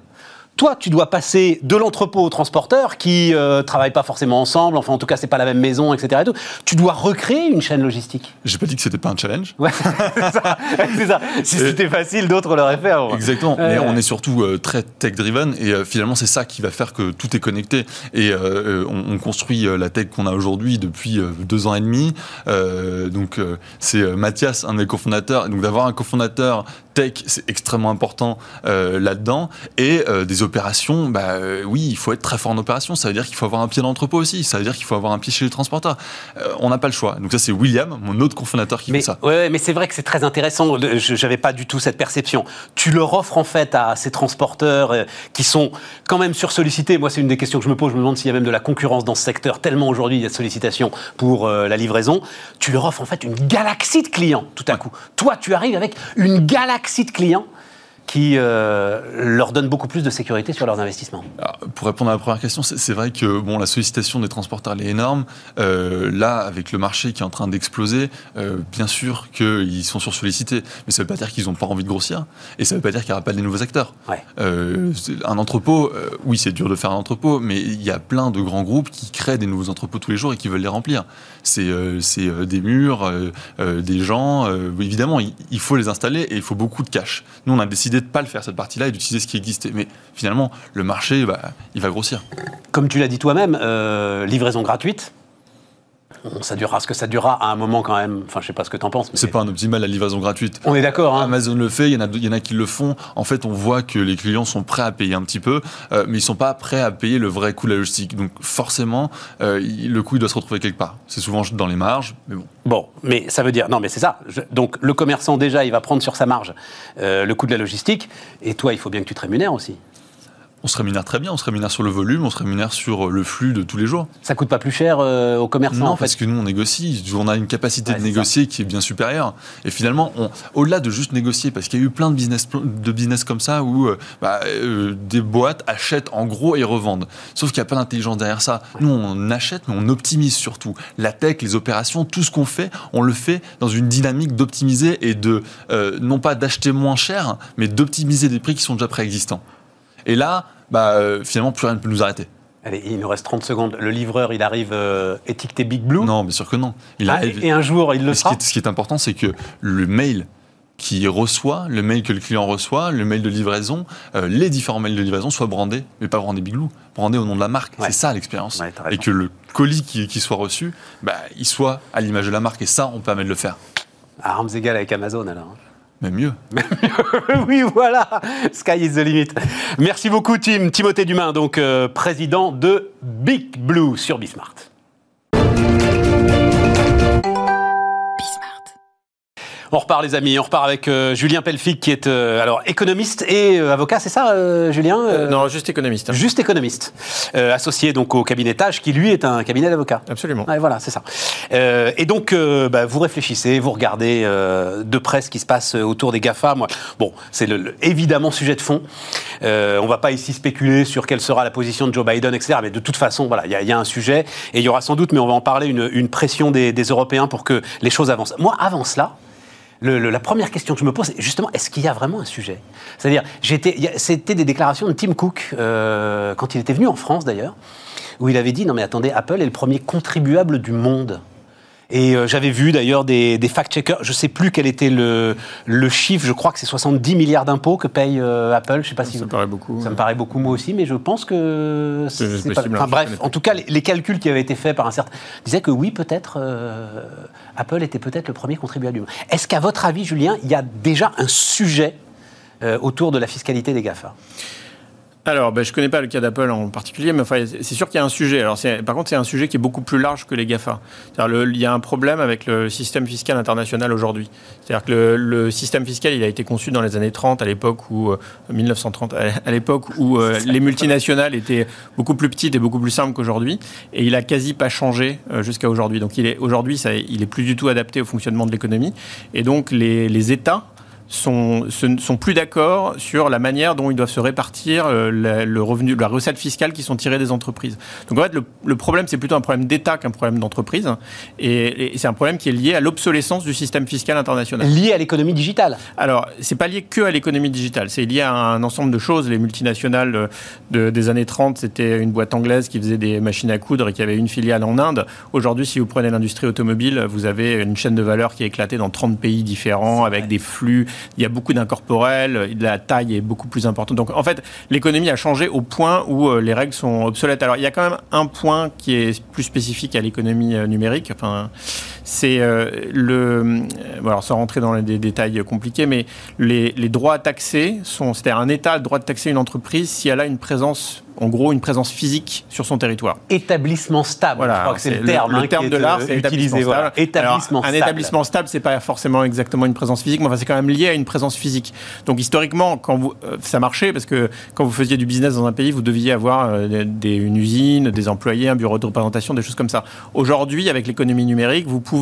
Toi, tu dois passer de l'entrepôt au transporteur qui ne euh, travaillent pas forcément ensemble, enfin en tout cas c'est pas la même maison, etc. Tu dois recréer une chaîne logistique. J'ai pas dit que c'était pas un challenge. Ouais, [LAUGHS] c'est ça. Si c'était facile, d'autres l'auraient fait. Exactement. Mais on est surtout euh, très tech driven et euh, finalement c'est ça qui va faire que tout est connecté et on, on, construit la tech qu'on a aujourd'hui depuis deux ans et demi. donc c'est Mathias, un des cofondateurs. Donc d'avoir un cofondateur tech, c'est extrêmement important là-dedans et des opérations, bah, euh, oui, il faut être très fort en opération. Ça veut dire qu'il faut avoir un pied dans l'entrepôt aussi. Ça veut dire qu'il faut avoir un pied chez les transporteurs. Euh, on n'a pas le choix. Donc ça, c'est William, mon autre cofondateur, qui mais, fait ça. Ouais, mais c'est vrai que c'est très intéressant. Je n'avais pas du tout cette perception. Tu leur offres en fait à ces transporteurs euh, qui sont quand même sursollicités. Moi, c'est une des questions que je me pose. Je me demande s'il y a même de la concurrence dans ce secteur. Tellement aujourd'hui il y a de sollicitations pour la livraison. Tu leur offres en fait une galaxie de clients tout à coup. Toi, tu arrives avec une galaxie de clients qui euh, leur donne beaucoup plus de sécurité sur leurs investissements. pour répondre à la première question, c'est vrai que bon, la sollicitation des transporteurs est énorme. Euh, là, avec le marché qui est en train d'exploser, euh, bien sûr qu'ils sont sursollicités, mais ça ne veut pas dire qu'ils n'ont pas envie de grossir, et ça ne veut pas dire qu'il n'y aura pas de nouveaux acteurs. un entrepôt, oui, c'est dur de faire un entrepôt, mais il y a plein de grands groupes qui créent des nouveaux entrepôts tous les jours et qui veulent les remplir. C'est des murs, des gens. évidemment, il, il faut les installer et il faut beaucoup de cash. Nous, on a décidé de ne pas le faire cette partie-là et d'utiliser ce qui existait. Mais finalement, le marché, bah, il va grossir. Comme tu l'as dit toi-même, euh, livraison gratuite, ça durera ce que ça durera à un moment quand même. Enfin, je sais pas ce que tu en penses. C'est pas un optimal la livraison gratuite. On est d'accord. Hein. Amazon le fait, il y, en a, il y en a qui le font. En fait, on voit que les clients sont prêts à payer un petit peu, euh, mais ils sont pas prêts à payer le vrai coût de la logistique. Donc forcément, euh, le coût il doit se retrouver quelque part. C'est souvent dans les marges, mais bon. Bon, mais ça veut dire non, mais c'est ça. donc le commerçant déjà, il va prendre sur sa marge euh, le coût de la logistique, et toi, il faut bien que tu te rémunères aussi on se rémunère très bien, on se rémunère sur le volume, on se rémunère sur le flux de tous les jours. Ça coûte pas plus cher euh, aux commerçants Non, parce que nous on négocie, on a une capacité de négocier qui est bien supérieure. Et finalement, au-delà de juste négocier, parce qu'il y a eu plein de business, de business comme ça où euh, bah, euh, des boîtes achètent en gros et revendent. Sauf qu'il n'y a pas d'intelligence derrière ça. Nous on achète, mais on optimise surtout. La tech, les opérations, tout ce qu'on fait, on le fait dans une dynamique d'optimiser et de, non pas d'acheter moins cher, mais d'optimiser des prix qui sont déjà préexistants. Et là, bah, euh, finalement, plus rien ne peut nous arrêter. Allez, il nous reste 30 secondes. Le livreur, il arrive euh, étiqueté Big Blue. Non, bien sûr que non. Il Ah, arrive- et un jour, il le ce, qui sera. est, ce qui est important, c'est que le mail qui reçoit, le mail que le client reçoit, le mail de livraison, euh, les différents mails de livraison soient brandés, mais pas brandés Big Blue, brandés au nom de la marque. Ouais. C'est ça l'expérience. Ouais, et que le colis qui, qui soit reçu, bah, il soit à l'image de la marque. Et ça, on permet de le faire. À armes égales avec Amazon, alors. Même mieux. [LAUGHS] oui, voilà. Sky is the limit. Merci beaucoup, Tim. Timothée Dumain, donc euh, président de Big Blue sur Bismart. On repart, les amis. On repart avec euh, Julien Pelfic, qui est euh, alors économiste et euh, avocat, c'est ça, Julien non, juste économiste. Juste économiste, associé donc au cabinet Tage, qui lui est un cabinet d'avocats. Absolument. Ouais, voilà, c'est ça. Et donc, bah, vous réfléchissez, vous regardez de près ce qui se passe autour des GAFA. Moi, bon, c'est le, le- évidemment sujet de fond. On va pas ici spéculer sur quelle sera la position de Joe Biden, etc. Mais de toute façon, voilà, il y, a- il y a un sujet et il y aura sans doute, mais on va en parler, une, une pression des, des Européens pour que les choses avancent. Moi, avant cela. La première question que je me pose, c'est justement, est-ce qu'il y a vraiment un sujet? C'est-à-dire, c'était des déclarations de Tim Cook, euh, quand il était venu en France d'ailleurs, où il avait dit, non mais attendez, Apple est le premier contribuable du monde. Et euh, j'avais vu d'ailleurs des, des fact-checkers, je ne sais plus quel était le, le chiffre, je crois que c'est 70 milliards d'impôts que paye euh, Apple, je sais pas si Ça vous... me paraît beaucoup. Ça me paraît beaucoup moi aussi, mais je pense que C'est pas. Enfin hein, je bref, en tout cas, les, les calculs qui avaient été faits par un certain disaient que oui, peut-être euh, Apple était peut-être le premier contribuable du monde. Est-ce qu'à votre avis, Julien, il y a déjà un sujet euh, autour de la fiscalité des Gafa Alors, ben, je ne connais pas le cas d'Apple en particulier, mais enfin, c'est sûr qu'il y a un sujet. Alors, par contre, c'est un sujet qui est beaucoup plus large que les GAFA. Le- il y a un problème avec le système fiscal international aujourd'hui. C'est-à-dire que le, le système fiscal, il a été conçu dans les années 30, à l'époque où, euh, 1930, à à l'époque où euh, les multinationales étaient beaucoup plus petites et beaucoup plus simples qu'aujourd'hui. Et il a quasi pas changé euh, jusqu'à aujourd'hui. Donc, il est, aujourd'hui, il est plus du tout adapté au fonctionnement de l'économie. Et donc, les, les États sont, sont plus d'accord sur la manière dont ils doivent se répartir euh, le revenu, la recette fiscale qui sont tirées des entreprises. Donc en fait, le, le problème, c'est plutôt un problème d'État qu'un problème d'entreprise. Et, et c'est un problème qui est lié à l'obsolescence du système fiscal international. lié à l'économie digitale Alors, c'est pas lié que à l'économie digitale, c'est lié à un ensemble de choses. Les multinationales euh, de- des années 30, c'était une boîte anglaise qui faisait des machines à coudre et qui avait une filiale en Inde. Aujourd'hui, si vous prenez l'industrie automobile, vous avez une chaîne de valeur qui est éclatée dans 30 pays différents, avec des flux. Il y a beaucoup d'incorporels, la taille est beaucoup plus importante. Donc, en fait, l'économie a changé au point où euh, les règles sont obsolètes. Alors, il y a quand même un point qui est plus spécifique à l'économie euh, numérique. Enfin, c'est euh, le. euh, bon, alors, sans rentrer dans les dé- détails compliqués, mais les, les droits à taxer sont. C'est-à-dire, un État a le droit de taxer une entreprise si elle a une présence, en gros, une présence physique sur son territoire. Établissement stable, je crois que c'est le, terme. Le, hein, terme de l'art, euh, c'est établissement voilà. stable. Établissement Alors, stable. Un établissement stable, c'est pas forcément exactement une présence physique, mais enfin, c'est quand même lié à une présence physique. Donc historiquement, quand vous, euh, ça marchait parce que quand vous faisiez du business dans un pays, vous deviez avoir euh, des, une usine, des employés, un bureau de représentation, des choses comme ça. Aujourd'hui, avec l'économie numérique, vous pouvez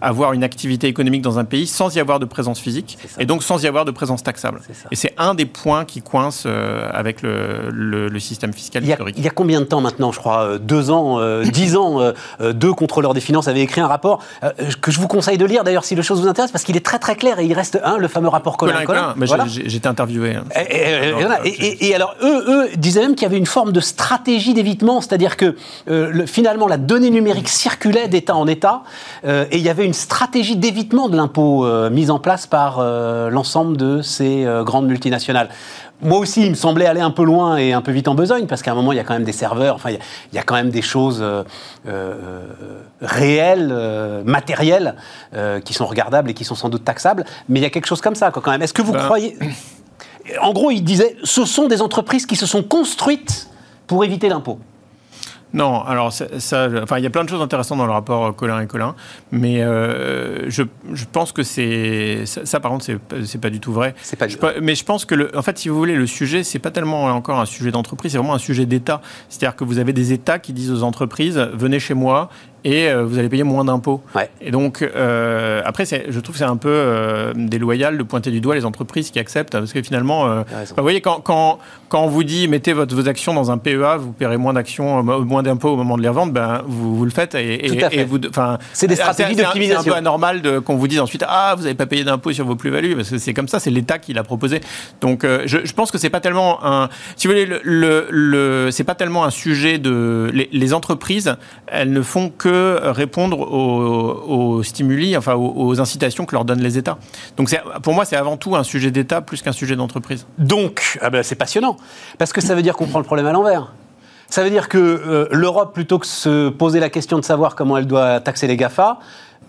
avoir une activité économique dans un pays sans y avoir de présence physique et donc sans y avoir de présence taxable. Et c'est un des points qui coince euh, avec le, le- le système fiscal Il y, a, historique. il y a combien de temps maintenant, je crois, euh, deux ans, euh, [LAUGHS] dix ans, euh, euh, deux contrôleurs des finances avaient écrit un rapport euh, que je vous conseille de lire d'ailleurs si le chose vous intéresse parce qu'il est très très clair et il reste un, le fameux rapport Colin. Colin Colin, Voilà. été interviewé. hein. Et, et- Alors, Et- et- alors, eux, eux disaient même qu'il y avait une forme de stratégie d'évitement, c'est-à-dire que le- finalement, la donnée numérique circulait d'État en État, euh, et il y avait une stratégie d'évitement de l'impôt euh, mise en place par euh, l'ensemble de ces grandes multinationales. Moi aussi, il me semblait aller un peu loin et un peu vite en besogne, parce qu'à un moment, il y a quand même des serveurs, enfin, il y a, il y a quand même des choses réelles, matérielles, qui sont regardables et qui sont sans doute taxables, mais il y a quelque chose comme ça, quoi, quand même. Est-ce que vous Ben, croyez... [COUGHS] En gros, il disait, ce sont des entreprises qui se sont construites pour éviter l'impôt. Non, alors ça, ça- enfin, il y a plein de choses intéressantes dans le rapport euh, Colin et Colin, mais euh, je, je pense que c'est ça, ça, par contre c'est pas- du tout vrai. C'est pas du- mais je pense que le, en fait, si vous voulez, le sujet c'est pas tellement encore un sujet d'entreprise, c'est vraiment un sujet d'État. C'est-à-dire que vous avez des États qui disent aux entreprises venez chez moi et euh, vous allez payer moins d'impôts. Ouais. Et donc, euh, après, je trouve que c'est un peu euh, déloyal de pointer du doigt les entreprises qui acceptent, parce que finalement, euh, vous voyez, quand, quand, quand on vous dit mettez votre, vos actions dans un PEA, vous paierez moins d'actions, moins d'impôts au moment de les revendre, ben, vous, vous le faites. Et, C'est des stratégies d'optimisation. C'est un peu anormal qu'on vous dise ensuite ah vous n'avez pas payé d'impôts sur vos plus-values parce que c'est comme ça, c'est l'État qui l'a proposé. Donc je, je pense que c'est pas tellement un, si vous voulez, le, le, le- c'est pas tellement un sujet de les, les entreprises, elles ne font que répondre aux, stimuli, enfin aux, incitations que leur donnent les États. Donc pour moi c'est avant tout un sujet d'État plus qu'un sujet d'entreprise. Donc, ah ben, c'est passionnant, parce que ça veut dire qu'on prend le problème à l'envers. Ça veut dire que euh, l'Europe, plutôt que se poser la question de savoir comment elle doit taxer les GAFA,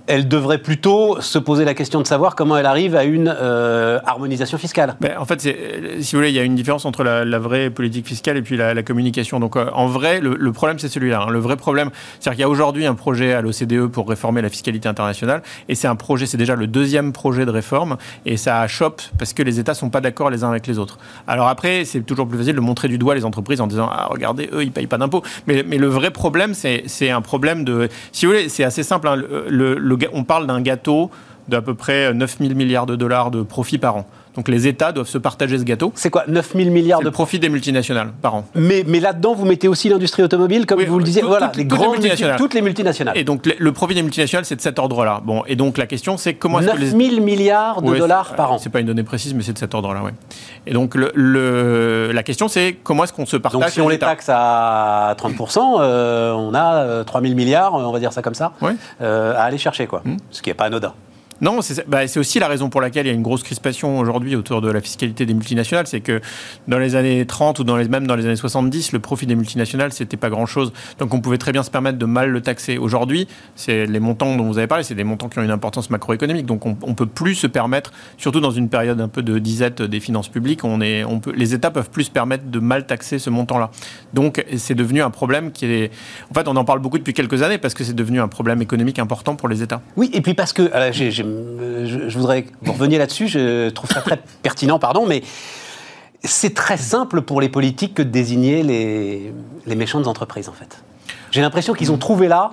elle devrait plutôt se poser la question de savoir comment elle arrive à une euh, harmonisation fiscale. Ben, en fait, c'est- euh, si vous voulez, il y a une différence entre la, vraie politique fiscale et puis la, communication. Donc, euh, en vrai, le, problème, c'est celui-là. hein. Le vrai problème, c'est-à-dire qu'il y a aujourd'hui un projet à l'OCDE pour réformer la fiscalité internationale, et c'est un projet, c'est déjà le deuxième projet de réforme, et ça chope parce que les États sont pas d'accord les uns avec les autres. Alors après, c'est toujours plus facile de montrer du doigt les entreprises en disant ah regardez, eux, ils payent pas d'impôts. Mais, le vrai problème, c'est c'est un problème de, si vous voulez, c'est assez simple. hein. On parle d'un gâteau d'à peu près 9 000 milliards de dollars de profit par an. Donc les États doivent se partager ce gâteau. C'est quoi 9 000 milliards de le profit des multinationales par an. Mais, mais là-dedans, vous mettez aussi l'industrie automobile, comme Oui, vous le disiez. tout- voilà, toutes- les toutes les grandes multinationales. toutes les multinationales. Et donc le, le profit des multinationales, c'est de cet ordre-là. Bon, et donc la question, c'est comment est-ce 9 que les 000 milliards de Ouais, dollars par an. C'est pas une donnée précise, mais c'est de cet ordre-là, ouais. Et donc le, le- la question, c'est comment est-ce qu'on se partage Donc si on les taxe à 30%, euh, on a euh, 3 000 milliards, on va dire ça comme ça, Ouais. euh, à aller chercher, quoi. Hmm. Ce qui n'est pas anodin. Non, c'est bah, c'est aussi la raison pour laquelle il y a une grosse crispation aujourd'hui autour de la fiscalité des multinationales. C'est que dans les années 30 ou même dans les années 70, le profit des multinationales, c'était pas grand-chose. Donc on pouvait très bien se permettre de mal le taxer. Aujourd'hui, c'est les montants dont vous avez parlé, c'est des montants qui ont une importance macroéconomique. Donc on, on peut plus se permettre, surtout dans une période un peu de disette des finances publiques, on est, les États peuvent plus se permettre de mal taxer ce montant-là. Donc c'est devenu un problème qui est... En fait, on en parle beaucoup depuis quelques années parce que c'est devenu un problème économique important pour les États. Oui, et puis parce que, je, je voudrais que vous reveniez là-dessus, je trouve ça très pertinent, pardon, mais c'est très simple pour les politiques que de désigner les, les méchantes entreprises, en fait. J'ai l'impression qu'ils ont trouvé là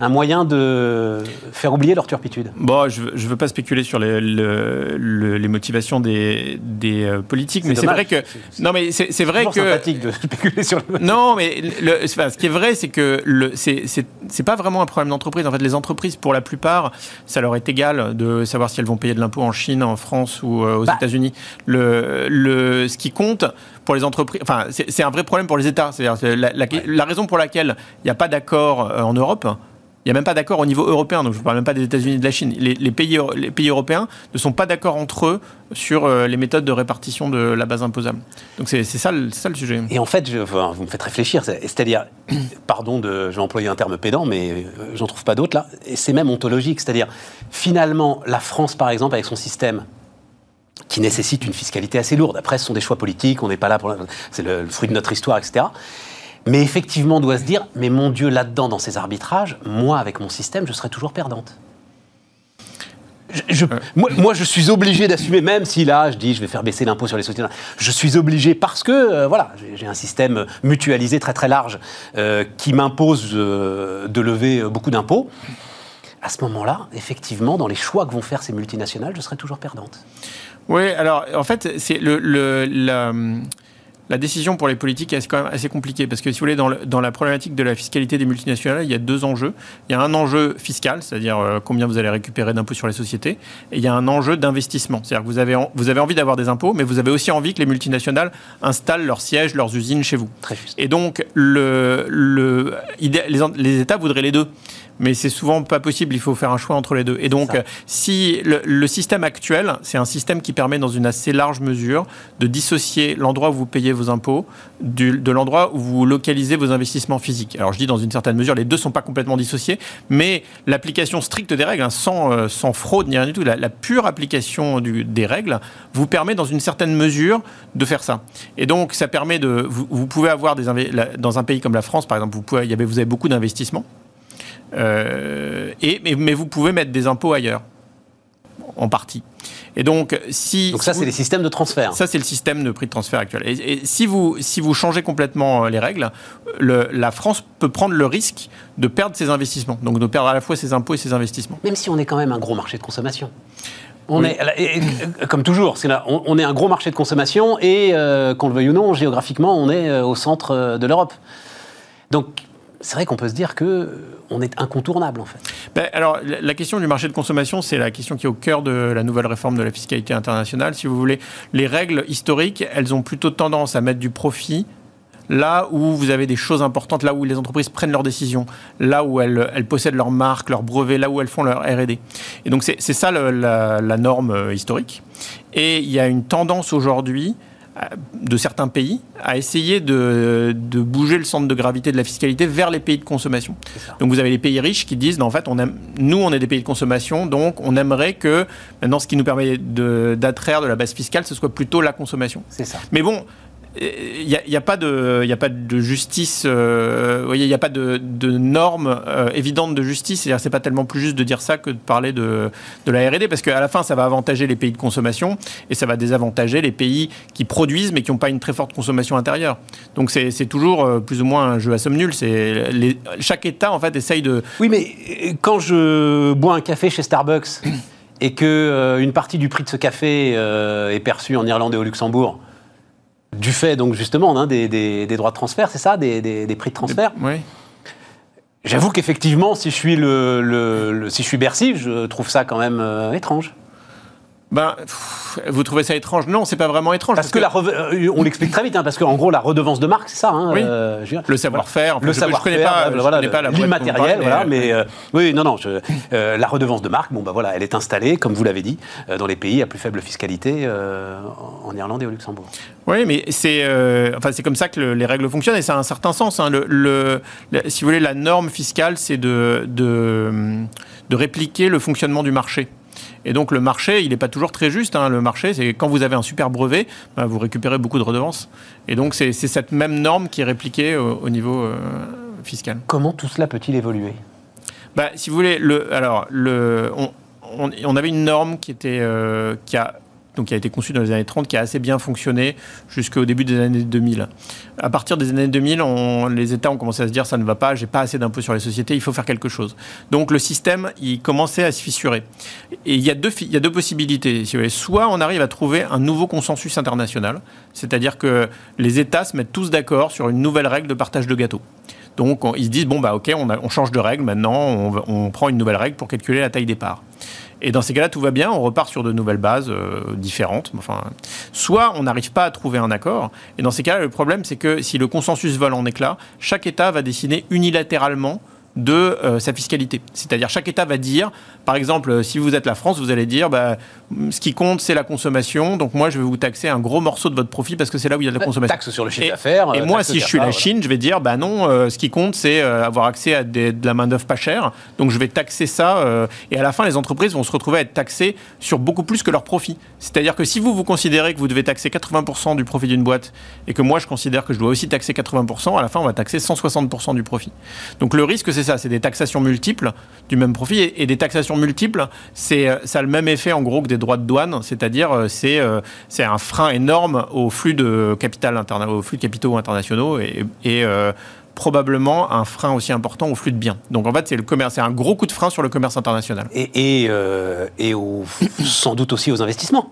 un moyen de faire oublier leur turpitude. Bon, je ne veux pas spéculer sur les, le- le- les motivations des, des euh, politiques, mais c'est vrai que non, mais c'est vrai que sympathique de [LAUGHS] spéculer sur le... non, mais le- pas- ce qui est vrai, c'est que le- c'est pas vraiment un problème d'entreprise. En fait, les entreprises, pour la plupart, ça leur est égal de savoir si elles vont payer de l'impôt en Chine, en France ou euh, aux Bah. États-Unis. Le, le, ce qui compte pour les entreprises, enfin, c'est un vrai problème pour les États. C'est-à-dire c'est la, la- la raison pour laquelle il n'y a pas d'accord euh, en Europe. Il n'y a même pas d'accord au niveau européen, donc je ne parle même pas des États-Unis et de la Chine. Les, pays, européens ne sont pas d'accord entre eux sur euh, les méthodes de répartition de la base imposable. Donc c'est ça, le- sujet. Et en fait, vous me faites réfléchir. c'est- C'est-à-dire, [COUGHS] pardon, de, je vais un terme pédant, mais euh, j'en trouve pas d'autre là. Et c'est même ontologique. C'est-à-dire, finalement, la France, par exemple, avec son système qui nécessite une fiscalité assez lourde. Après, ce sont des choix politiques. On n'est pas là pour. C'est le fruit de notre histoire, etc. Mais effectivement, on doit se dire, mais mon Dieu, là-dedans, dans ces arbitrages, moi, avec mon système, je serais toujours perdante. Je- je- moi, moi, je suis obligé d'assumer, même si là, je dis, je vais faire baisser l'impôt sur les sociétés. Je suis obligé parce que, euh, voilà, j'ai- un système mutualisé très très large euh, qui m'impose euh, de lever euh, beaucoup d'impôts. À ce moment-là, effectivement, dans les choix que vont faire ces multinationales, je serai toujours perdante. Oui, alors en fait, c'est le, le- la, la décision pour les politiques est quand même assez compliquée parce que si vous voulez, dans, le- dans la problématique de la fiscalité des multinationales, il y a deux enjeux. Il y a un enjeu fiscal, c'est-à-dire euh, combien vous allez récupérer d'impôts sur les sociétés, et il y a un enjeu d'investissement, c'est-à-dire que vous avez, en- vous avez envie d'avoir des impôts, mais vous avez aussi envie que les multinationales installent leurs sièges, leurs usines chez vous. Très juste. Et donc, le, le, les États voudraient les deux. Mais c'est souvent pas possible, il faut faire un choix entre les deux. Et donc, si le, le système actuel, c'est un système qui permet dans une assez large mesure de dissocier l'endroit où vous payez vos impôts du- de l'endroit où vous localisez vos investissements physiques. Alors je dis dans une certaine mesure, les deux sont pas complètement dissociés, mais l'application stricte des règles, hein, sans, euh, sans fraude ni rien du tout, la, la pure application du- des règles vous permet dans une certaine mesure de faire ça. Et donc ça permet de, vous, vous pouvez avoir des dans un pays comme la France par exemple, vous pouvez, il y avait, vous avez beaucoup d'investissements. Euh, et, mais, mais vous pouvez mettre des impôts ailleurs, en partie. Et donc, si. Donc, ça, si c'est les systèmes de transfert. ça, c'est le système de prix de transfert actuel. Et, et si, vous, si vous changez complètement euh, les règles, le- la France peut prendre le risque de perdre ses investissements. Donc de perdre à la fois ses impôts et ses investissements. Même si on est quand même un gros marché de consommation. On Oui. est, comme toujours, on, est un gros marché de consommation et, euh, qu'on le veuille ou non, géographiquement, on est au centre de l'Europe. Donc, c'est vrai qu'on peut se dire que euh, on est incontournable, en fait. Ben, alors, la question du marché de consommation, c'est la question qui est au cœur de la nouvelle réforme de la fiscalité internationale. Si vous voulez, les règles historiques, elles ont plutôt tendance à mettre du profit là où vous avez des choses importantes, là où les entreprises prennent leurs décisions, là où elles, elles possèdent leurs marques, leurs brevets, là où elles font leur R&D. Et donc, c'est ça la, norme euh, historique. Et il y a une tendance aujourd'hui de certains pays à essayer de, de bouger le centre de gravité de la fiscalité vers les pays de consommation. Donc vous avez les pays riches qui disent, non, en fait, on aime, nous, on est des pays de consommation, donc on aimerait que maintenant, ce qui nous permet de- d'attraire de, la base fiscale, ce soit plutôt la consommation. C'est ça. Mais bon, il n'y a, a pas de, justice, euh, il n'y a pas de, normes euh, évidentes de justice. C'est-à-dire, c'est pas tellement plus juste de dire ça que de parler de, la R&D, parce qu'à la fin, ça va avantager les pays de consommation et ça va désavantager les pays qui produisent mais qui n'ont pas une très forte consommation intérieure. Donc c'est toujours euh, plus ou moins un jeu à somme nulle. Chaque État en fait essaye de, Oui, mais euh, quand je bois un café chez Starbucks et que euh, une partie du prix de ce café euh, est perçue en Irlande et au Luxembourg, du fait donc justement hein, des, des- des droits de transfert, c'est ça, des, des- prix de transfert. Oui. J'avoue qu'effectivement, si je suis le, le- le- si je suis Bercy, je trouve ça quand même euh, étrange. Ben, pff, vous trouvez ça étrange? Non, c'est pas vraiment étrange. Parce que, la euh, on l'explique très vite, hein, parce qu'en gros, la redevance de marque, c'est ça. hein, Oui. euh, le savoir-faire, enfin, le je- je connais savoir-faire, euh, l'immatériel, voilà, mais, mais euh, oui, non, non, je- euh, la redevance de marque, bon, bah voilà, elle est installée, comme vous l'avez dit, euh, dans les pays à plus faible fiscalité, euh, en Irlande et au Luxembourg. Oui, mais c'est euh, enfin, c'est comme ça que le- les règles fonctionnent et ça a un certain sens. hein. Le, le- le- si vous voulez, la norme fiscale, c'est de, de, de répliquer le fonctionnement du marché. Et donc le marché, il n'est pas toujours très juste. hein. Le marché, c'est quand vous avez un super brevet, bah, vous récupérez beaucoup de redevances. Et donc c'est cette même norme qui est répliquée au, au niveau euh, fiscal. Comment tout cela peut-il évoluer? Bah, si vous voulez, le, alors, le, on, on- on avait une norme qui, était, euh, qui, a, donc, qui a été conçue dans les années 30, qui a assez bien fonctionné jusqu'au début des années 2000. À partir des années 2000, on- les États ont commencé à se dire ça ne va pas, j'ai pas assez d'impôts sur les sociétés, il faut faire quelque chose. Donc le système, il commençait à se fissurer. Et il y a deux, possibilités. Soit on arrive à trouver un nouveau consensus international, c'est-à-dire que les États se mettent tous d'accord sur une nouvelle règle de partage de gâteaux. Donc on- ils se disent bon bah ok on, change de règle maintenant on prend une nouvelle règle pour calculer la taille des parts. Et dans ces cas-là tout va bien on repart sur de nouvelles bases euh, différentes. Enfin soit on n'arrive pas à trouver un accord et dans ces cas-là le problème c'est que si le consensus vole en éclats chaque État va décider unilatéralement de euh, sa fiscalité. C'est-à-dire chaque État va dire, par exemple, euh, si vous êtes la France, vous allez dire, bah, mm, ce qui compte c'est la consommation, donc moi je vais vous taxer un gros morceau de votre profit parce que c'est là où il y a de la consommation. Taxe sur le chiffre d'affaires. Et euh, moi, si je suis la voilà. Chine, je vais dire, bah non, euh, ce qui compte, c'est euh, avoir accès à des- de la main-d'œuvre pas chère. Donc je vais taxer ça. et à la fin, les entreprises vont se retrouver à être taxées sur beaucoup plus que leur profit. C'est-à-dire que si vous, vous considérez que vous devez taxer 80% du profit d'une boîte et que moi, je considère que je dois aussi taxer 80%, à la fin, on va taxer 160% du profit. Donc le risque, c'est c'est des taxations multiples du même profit. Et, des taxations multiples, c'est, euh, ça a le même effet en gros que des droits de douane, c'est-à-dire euh, c'est, euh, c'est un frein énorme au flux de capital au flux de capitaux internationaux et, probablement un frein aussi important au flux de biens. Donc en fait, c'est le commerce, c'est un gros coup de frein sur le commerce international. Et, et au- sans doute aussi aux investissements.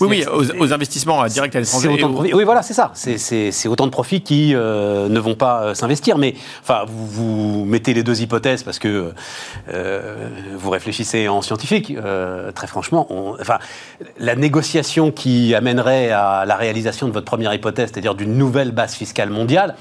Oui, oui, aux, aux investissements euh, directs à l'étranger. Oui, voilà, c'est ça. C'est- C'est c'est autant de profits qui euh, ne vont pas euh, s'investir. Mais enfin, vous, vous mettez les deux hypothèses parce que euh, vous réfléchissez en scientifique. Euh, très franchement, on- enfin, la négociation qui amènerait à la réalisation de votre première hypothèse, c'est-à-dire d'une nouvelle base fiscale mondiale.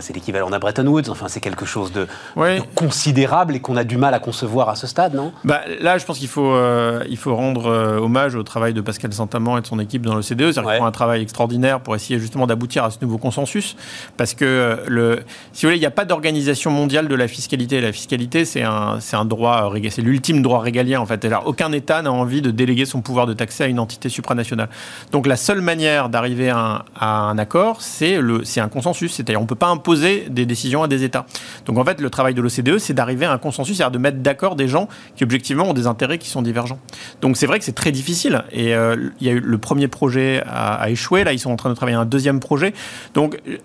C'est l'équivalent d'un Bretton Woods, enfin c'est quelque chose de, Ouais. de considérable et qu'on a du mal à concevoir à ce stade, non? Bah, là, je pense qu'il faut, euh, il faut rendre euh, hommage au travail de Pascal Saint-Amand et de son équipe dans l'OCDE. C'est-à-dire Ouais. qu'ils font un travail extraordinaire pour essayer justement d'aboutir à ce nouveau consensus. Parce que, euh, le, si vous voulez, il n'y a pas d'organisation mondiale de la fiscalité. La fiscalité, c'est un, un droit, c'est l'ultime droit régalien en fait. Alors, aucun État n'a envie de déléguer son pouvoir de taxer à une entité supranationale. Donc, la seule manière d'arriver à, un- à un accord, c'est un consensus. C'est-à-dire, on peut pas imposer des décisions à des États. Donc en fait, le travail de l'OCDE, c'est d'arriver à un consensus, c'est-à-dire de mettre d'accord des gens qui objectivement ont des intérêts qui sont divergents. Donc c'est vrai que c'est très difficile. Et euh, il y a eu le premier projet a, échoué. Là, ils sont en train de travailler un deuxième projet. Donc euh,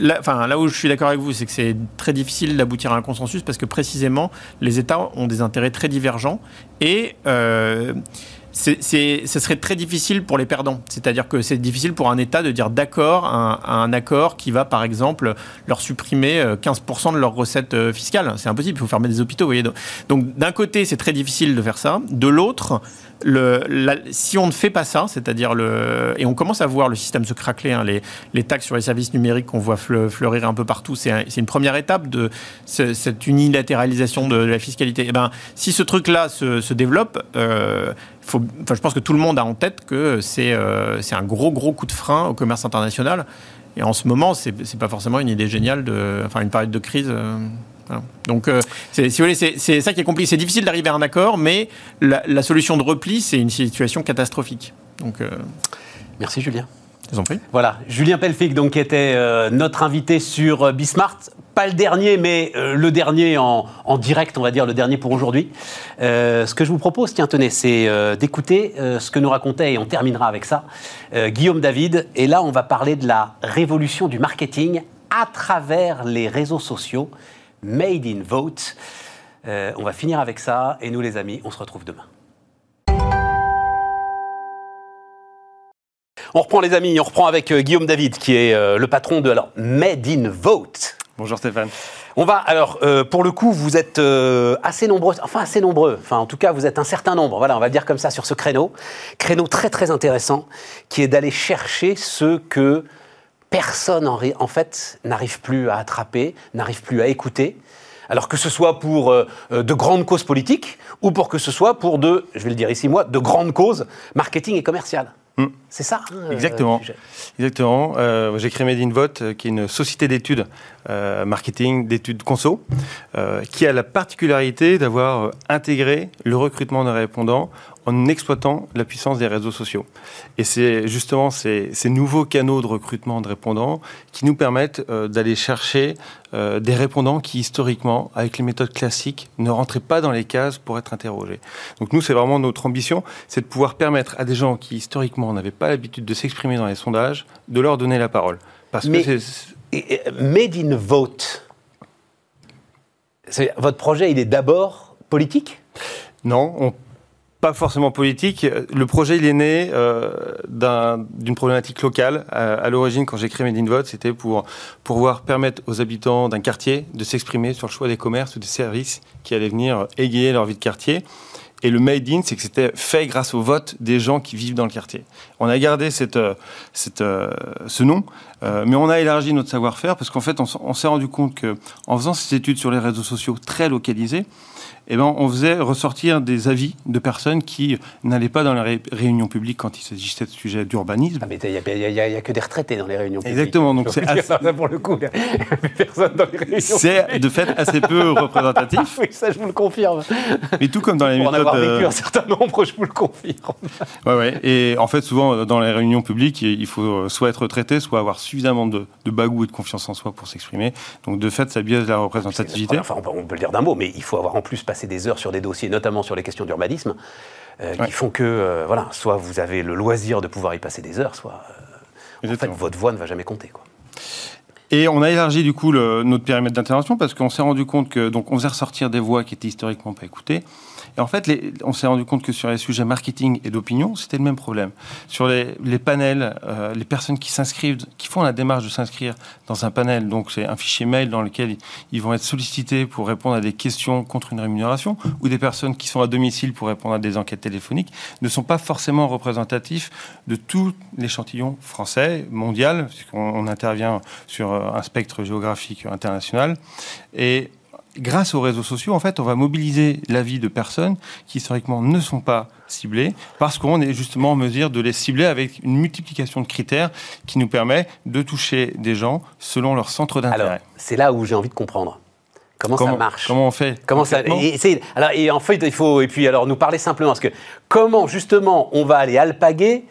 là, enfin, là où je suis d'accord avec vous, c'est que c'est très difficile d'aboutir à un consensus parce que précisément, les États ont des intérêts très divergents et euh, ce serait très difficile pour les perdants. C'est-à-dire que c'est difficile pour un État de dire d'accord à, un accord qui va, par exemple, leur supprimer 15% euh, de leurs recettes euh, fiscales. C'est impossible, il faut fermer des hôpitaux. Vous voyez. Donc, d'un côté, c'est très difficile de faire ça. De l'autre, si on ne fait pas ça, c'est-à-dire et on commence à voir le système se craquer, hein, les, taxes sur les services numériques qu'on voit fleurir un peu partout, c'est une première étape de cette unilatéralisation de, la fiscalité. Et eh ben, si ce truc-là se, développe, euh, je pense que tout le monde a en tête que c'est euh, c'est un gros gros coup de frein au commerce international. Et en ce moment, c'est pas forcément une idée géniale enfin, une période de crise. Euh, donc, euh, si vous voulez, c'est ça qui est compliqué. C'est difficile d'arriver à un accord, mais la, solution de repli, c'est une situation catastrophique. Donc, euh, Merci Julien. Je vous en prie. Voilà, Julien Pelfic, donc, qui était euh, notre invité sur Bismart. Pas le dernier, mais le dernier en, direct, on va dire, le dernier pour aujourd'hui. ce que je vous propose, tiens, tenez, c'est d'écouter ce que nous racontait, et on terminera avec ça, Guillaume David. Et là, on va parler de la révolution du marketing à travers les réseaux sociaux Made in Vote. Euh, on va finir avec ça et nous les amis, on se retrouve demain. On reprend les amis, on reprend avec euh, Guillaume David qui est euh, le patron de alors, Made in Vote. Bonjour Stéphane. On va alors pour le coup vous êtes assez nombreux, enfin assez nombreux, enfin en tout cas vous êtes un certain nombre. Voilà, on va dire comme ça sur ce créneau, créneau très très intéressant qui est d'aller chercher ce que personne en, fait n'arrive plus à attraper, n'arrive plus à écouter. Alors que ce soit pour euh, euh, de grandes causes politiques ou pour que ce soit pour de, je vais le dire ici moi, de grandes causes marketing et commerciales. Hmm. C'est ça hein, euh, Exactement. Exactement. J'ai créé Made in Vote, qui est une société d'études marketing, d'études conso, qui a la particularité d'avoir intégré le recrutement de répondants en exploitant la puissance des réseaux sociaux. Et c'est justement ces, nouveaux canaux de recrutement de répondants qui nous permettent euh, d'aller chercher euh, des répondants qui, historiquement, avec les méthodes classiques, ne rentraient pas dans les cases pour être interrogés. Donc nous, c'est vraiment notre ambition, c'est de pouvoir permettre à des gens qui, historiquement, n'avaient pas l'habitude de s'exprimer dans les sondages, de leur donner la parole. Parce Mais, que Made in Vote, votre projet, il est d'abord politique? Non, on pas forcément politique. Le projet, il est né euh, d'une problématique locale. À, l'origine, quand j'ai créé Made Vote, c'était pour pouvoir permettre aux habitants d'un quartier de s'exprimer sur le choix des commerces ou des services qui allaient venir égayer leur vie de quartier. Et le Made in, c'est que c'était fait grâce au vote des gens qui vivent dans le quartier. On a gardé euh, euh, ce nom, mais on a élargi notre savoir-faire parce qu'en fait, on, s'est rendu compte que en faisant ces études sur les réseaux sociaux très localisées, eh ben, on faisait ressortir des avis de personnes qui n'allaient pas dans les réunions publiques quand il s'agissait de sujets d'urbanisme. Ah, mais il n'y a, que des retraités dans les réunions publiques. Exactement. Donc c'est assez... [LAUGHS] pour le coup, [LAUGHS] personne dans les réunions. C'est de fait assez peu [LAUGHS] représentatif. oui, ça je vous le confirme. Mais tout comme dans les pour méthodes. Pour en avoir vécu un certain nombre, je vous le confirme. ouais, ouais. Et en fait, souvent dans les réunions publiques, il faut soit être retraité, soit avoir suffisamment de, de bagou et de confiance en soi pour s'exprimer. Donc de fait, ça biaise la représentativité. Enfin, on peut le dire d'un mot, mais il faut avoir en plus passé des heures sur des dossiers, notamment sur les questions d'urbanisme, euh, qui font que, euh, voilà, soit vous avez le loisir de pouvoir y passer des heures, soit euh, en fait, votre voix ne va jamais compter. Quoi. Et on a élargi du coup notre périmètre d'intervention parce qu'on s'est rendu compte que donc on faisait ressortir des voix qui étaient historiquement pas écoutées. En fait, les, on s'est rendu compte que sur les sujets marketing et d'opinion, c'était le même problème. Sur les, les panels, euh, les personnes qui s'inscrivent, qui font la démarche de s'inscrire dans un panel, donc c'est un fichier mail dans lequel ils vont être sollicités pour répondre à des questions contre une rémunération, ou des personnes qui sont à domicile pour répondre à des enquêtes téléphoniques, ne sont pas forcément représentatifs de tout l'échantillon français, mondial, puisqu'on intervient sur euh, un spectre géographique international. Et grâce aux réseaux sociaux, en fait, on va mobiliser l'avis de personnes qui historiquement ne sont pas ciblées, parce qu'on est justement en mesure de les cibler avec une multiplication de critères qui nous permet de toucher des gens selon leur centre d'intérêt. C'est là où j'ai envie de comprendre. Comment, ça marche Comment on fait Comment ça et, alors, et en fait, il faut et puis alors nous parler simplement parce que comment justement on va aller alpaguer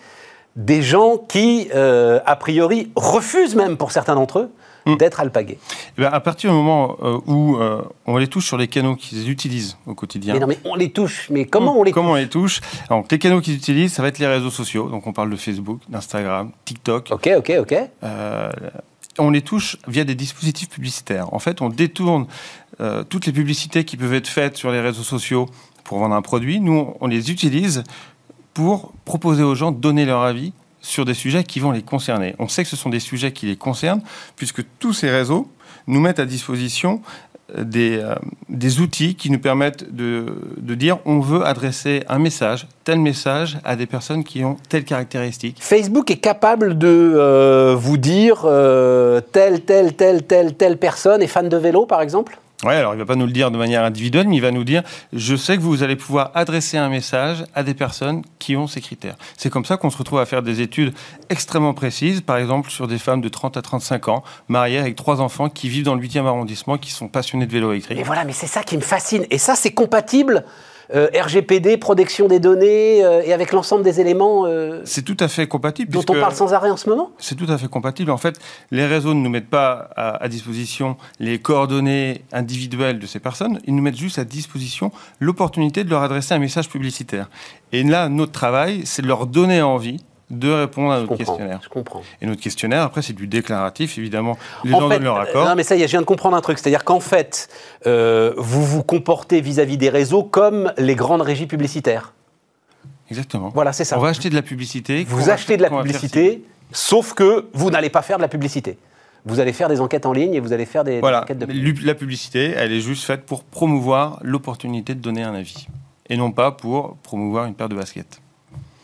des gens qui, euh, a priori, refusent même pour certains d'entre eux mm. d'être alpagués eh ben, À partir du moment euh, où euh, on les touche sur les canaux qu'ils utilisent au quotidien. Mais non, mais on les touche. Mais comment on les comment touche on les touche Donc, les canaux qu'ils utilisent, ça va être les réseaux sociaux. Donc, on parle de Facebook, d'Instagram, TikTok. Ok, ok, ok. Euh, on les touche via des dispositifs publicitaires. En fait, on détourne toutes les publicités qui peuvent être faites sur les réseaux sociaux pour vendre un produit. Nous, on les utilise pour proposer aux gens de donner leur avis sur des sujets qui vont les concerner. On sait que ce sont des sujets qui les concernent, puisque tous ces réseaux nous mettent à disposition euh, des, euh, des outils qui nous permettent de, de, dire on veut adresser un message, tel message, à des personnes qui ont telle caractéristique. Facebook est capable de euh, vous dire telle, telle, telle, telle, telle personne est fan de vélo, par exemple? Oui, alors il va pas nous le dire de manière individuelle, mais il va nous dire je sais que vous allez pouvoir adresser un message à des personnes qui ont ces critères. C'est comme ça qu'on se retrouve à faire des études extrêmement précises, par exemple sur des femmes de 30 à 35 ans, mariées avec trois enfants, qui vivent dans le 8e arrondissement, qui sont passionnées de vélo électrique. Et voilà, mais c'est ça qui me fascine. Et ça, c'est compatible euh, RGPD, protection des données euh, et avec l'ensemble des éléments. Euh, c'est tout à fait compatible. Dont on parle sans arrêt en ce moment C'est tout à fait compatible. En fait, les réseaux ne nous mettent pas à, disposition les coordonnées individuelles de ces personnes, ils nous mettent juste à disposition l'opportunité de leur adresser un message publicitaire. Et là, notre travail, c'est de leur donner envie de répondre à notre questionnaire. Je comprends. Et notre questionnaire, après, c'est du déclaratif, évidemment. Les gens donnent leur accord. Non, mais ça y est, je viens de comprendre un truc. C'est-à-dire qu'en fait, euh, vous vous comportez vis-à-vis des réseaux comme les grandes régies publicitaires. Exactement. Voilà, c'est ça. On va acheter de la publicité. Vous achetez de la publicité, sauf que vous n'allez pas faire de la publicité. Vous allez faire des enquêtes en ligne et vous allez faire des, voilà. enquêtes de La publicité, elle est juste faite pour promouvoir l'opportunité de donner un avis. Et non pas pour promouvoir une paire de baskets.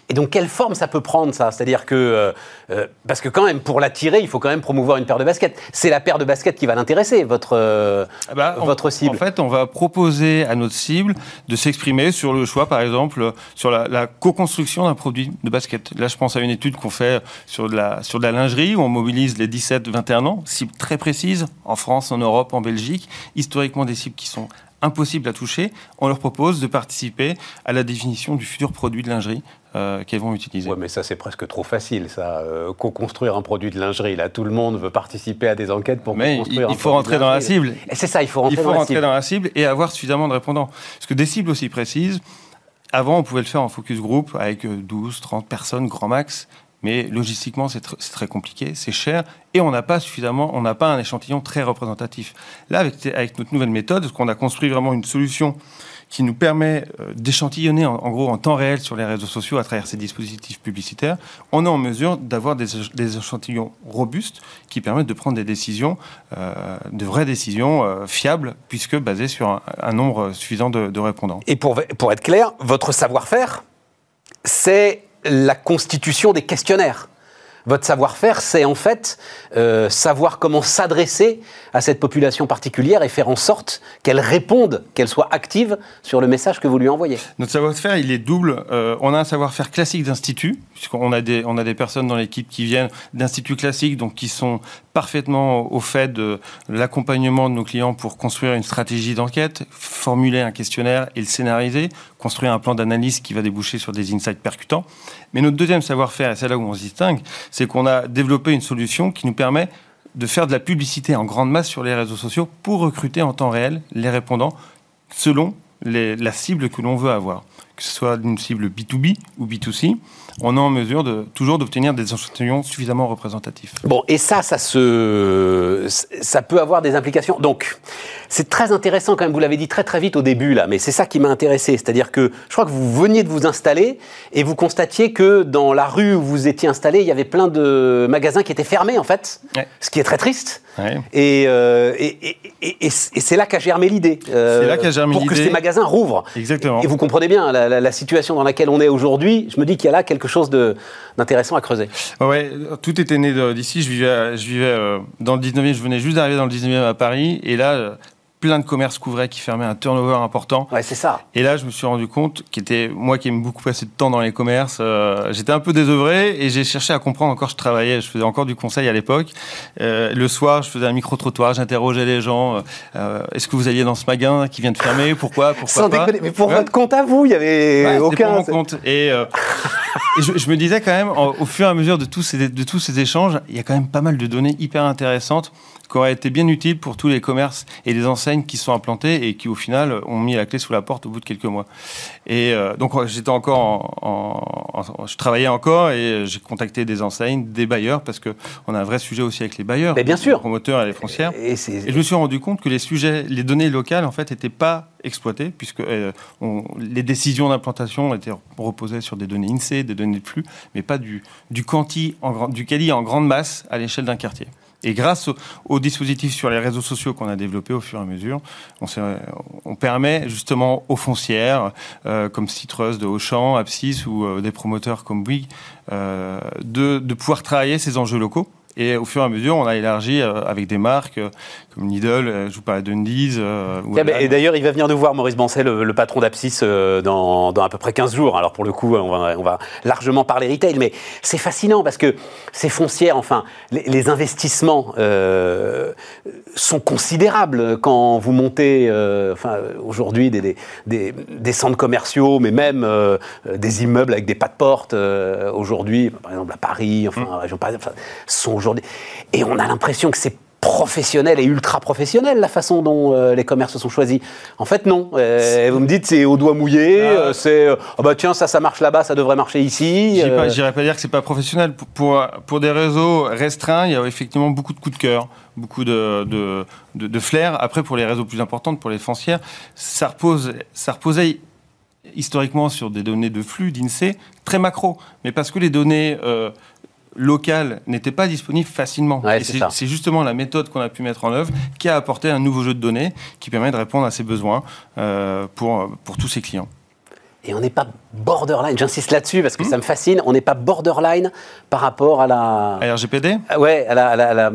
Et donc, quelle forme ça peut prendre, ça? C'est-à-dire que. Euh, euh, parce que, quand même, pour l'attirer, il faut quand même promouvoir une paire de baskets. C'est la paire de baskets qui va l'intéresser, votre, euh, ah bah, votre cible. En fait, on va proposer à notre cible de s'exprimer sur le choix, par exemple, sur la, co-construction d'un produit de basket. Là, je pense à une étude qu'on fait sur de, la, sur de la lingerie, où on mobilise les 17-21 ans, cibles très précises, en France, en Europe, en Belgique, historiquement des cibles qui sont impossibles à toucher, on leur propose de participer à la définition du futur produit de lingerie euh, qu'elles vont utiliser. Oui, mais ça, c'est presque trop facile, ça. Euh, co-construire un produit de lingerie, là, tout le monde veut participer à des enquêtes pour mais construire il, il faut rentrer dans la cible. C'est ça, il faut rentrer, il faut dans, rentrer la dans la cible et avoir suffisamment de répondants. Parce que des cibles aussi précises, avant, on pouvait le faire en focus group avec 12, 30 personnes, grand max. Mais logistiquement, c'est très compliqué, c'est cher, et on n'a pas suffisamment, on n'a pas un échantillon très représentatif. Là, avec, notre nouvelle méthode, qu'on a construit vraiment une solution qui nous permet euh, d'échantillonner en, gros en temps réel sur les réseaux sociaux à travers ces dispositifs publicitaires, on est en mesure d'avoir des, échantillons robustes qui permettent de prendre des décisions, euh, de vraies décisions euh, fiables, puisque basées sur un, nombre suffisant de, de, répondants. Et pour, pour être clair, votre savoir-faire, c'est la constitution des questionnaires. Votre savoir-faire, c'est en fait euh, savoir comment s'adresser à cette population particulière et faire en sorte qu'elle réponde, qu'elle soit active sur le message que vous lui envoyez. Notre savoir-faire, il est double. Euh, on a un savoir-faire classique d'institut, puisqu'on a des, a des personnes dans l'équipe qui viennent d'instituts classiques, donc qui sont parfaitement au fait de l'accompagnement de nos clients pour construire une stratégie d'enquête, formuler un questionnaire et le scénariser, construire un plan d'analyse qui va déboucher sur des insights percutants. Mais notre deuxième savoir-faire, et c'est là où on se distingue, c'est qu'on a développé une solution qui nous permet de faire de la publicité en grande masse sur les réseaux sociaux pour recruter en temps réel les répondants selon la cible que l'on veut avoir. Que ce soit une cible B2B ou B2C, on est en mesure de, toujours d'obtenir des échantillons suffisamment représentatifs. Bon, et ça, ça, se, ça peut avoir des implications. Donc, c'est très intéressant quand même, vous l'avez dit très très vite au début là, mais c'est ça qui m'a intéressé. C'est-à-dire que je crois que vous veniez de vous installer et vous constatiez que dans la rue où vous étiez installé, il y avait plein de magasins qui étaient fermés en fait, ce qui est très triste. Euh, et, et, c'est là qu'a germé l'idée. Euh, c'est là qu'a germé l'idée. Pour que ces magasins rouvrent. Exactement. Et vous comprenez bien la, situation dans laquelle on est aujourd'hui. Je me dis qu'il y a là quelque chose d'intéressant à creuser. Ouais, tout était né d'ici. Je vivais, je vivais euh, dans le 19e, je venais juste d'arriver dans le 19e à Paris. Et là, plein de commerces couvraient qui fermaient un turnover important. Ouais, c'est ça. Et là, je me suis rendu compte qu'était moi qui aime beaucoup passer de temps dans les commerces, euh, j'étais un peu désœuvré et j'ai cherché à comprendre encore. Je travaillais, je faisais encore du conseil à l'époque. Euh, le soir, je faisais un micro trottoir, j'interrogeais les gens. Euh, Est-ce que vous alliez dans ce magasin qui vient de fermer Pourquoi Pourquoi Sans pas Mais pour votre compte à vous, il y avait aucun. Pour mon compte. Et, et je, je, me disais quand même, au fur et à mesure de tous ces de tous ces échanges, il y a quand même pas mal de données hyper intéressantes qui aurait été bien utile pour tous les commerces et les enseignes qui sont implantés et qui, au final, ont mis la clé sous la porte au bout de quelques mois. Et euh, donc, j'étais encore en, Je travaillais encore et j'ai contacté des enseignes, des bailleurs, parce qu'on a un vrai sujet aussi avec les bailleurs. Mais bien sûr. Les promoteurs et les foncières. Et, et, je me suis rendu compte que les sujets, les données locales, en fait, n'étaient pas exploitées, puisque euh, on, les décisions d'implantation étaient reposées sur des données INSEE, des données de flux, mais pas du, du, quanti en, du quali en grande masse à l'échelle d'un quartier. Et grâce aux dispositifs sur les réseaux sociaux qu'on a développés au fur et à mesure, on, permet justement aux foncières, euh, comme Citrus de Auchan, Apsis ou euh, des promoteurs comme Bouygues, euh, de, pouvoir travailler ces enjeux locaux. Et au fur et à mesure, on a élargi avec des marques comme Lidl, euh, je vous parle Dundies. et d'ailleurs, il va venir nous voir, Maurice Bancet, le, patron d'Apsis, dans, dans, à peu près 15 jours. Alors pour le coup, on va, on va largement parler retail, mais c'est fascinant parce que ces foncières, enfin, les, investissements sont considérables quand vous montez, enfin, aujourd'hui, des, des, des, centres commerciaux, mais même des immeubles avec des pas de porte, aujourd'hui, par exemple à Paris, enfin, en région parisienne, enfin, sont et on a l'impression que c'est professionnel et ultra professionnel la façon dont euh, les commerces sont choisis. En fait, non. Euh, vous me dites c'est au doigt mouillé, ah. euh, c'est oh bah tiens ça ça marche là-bas, ça devrait marcher ici. Je n'irais pas, dire que c'est pas professionnel. Pour, pour, des réseaux restreints, il y a effectivement beaucoup de coups de cœur, beaucoup de, de, de, flair. Après, pour les réseaux plus importants, pour les foncières, ça repose, ça reposait historiquement sur des données de flux d'INSEE très macro, mais parce que les données local n'était pas disponible facilement. c'est justement la méthode qu'on a pu mettre en œuvre qui a apporté un nouveau jeu de données qui permet de répondre à ces besoins euh, pour, pour tous ces clients. Et on n'est pas borderline, j'insiste là-dessus parce que hmm. ça me fascine, on n'est pas borderline par rapport à la... À RGPD ah Ouais, à la, à la,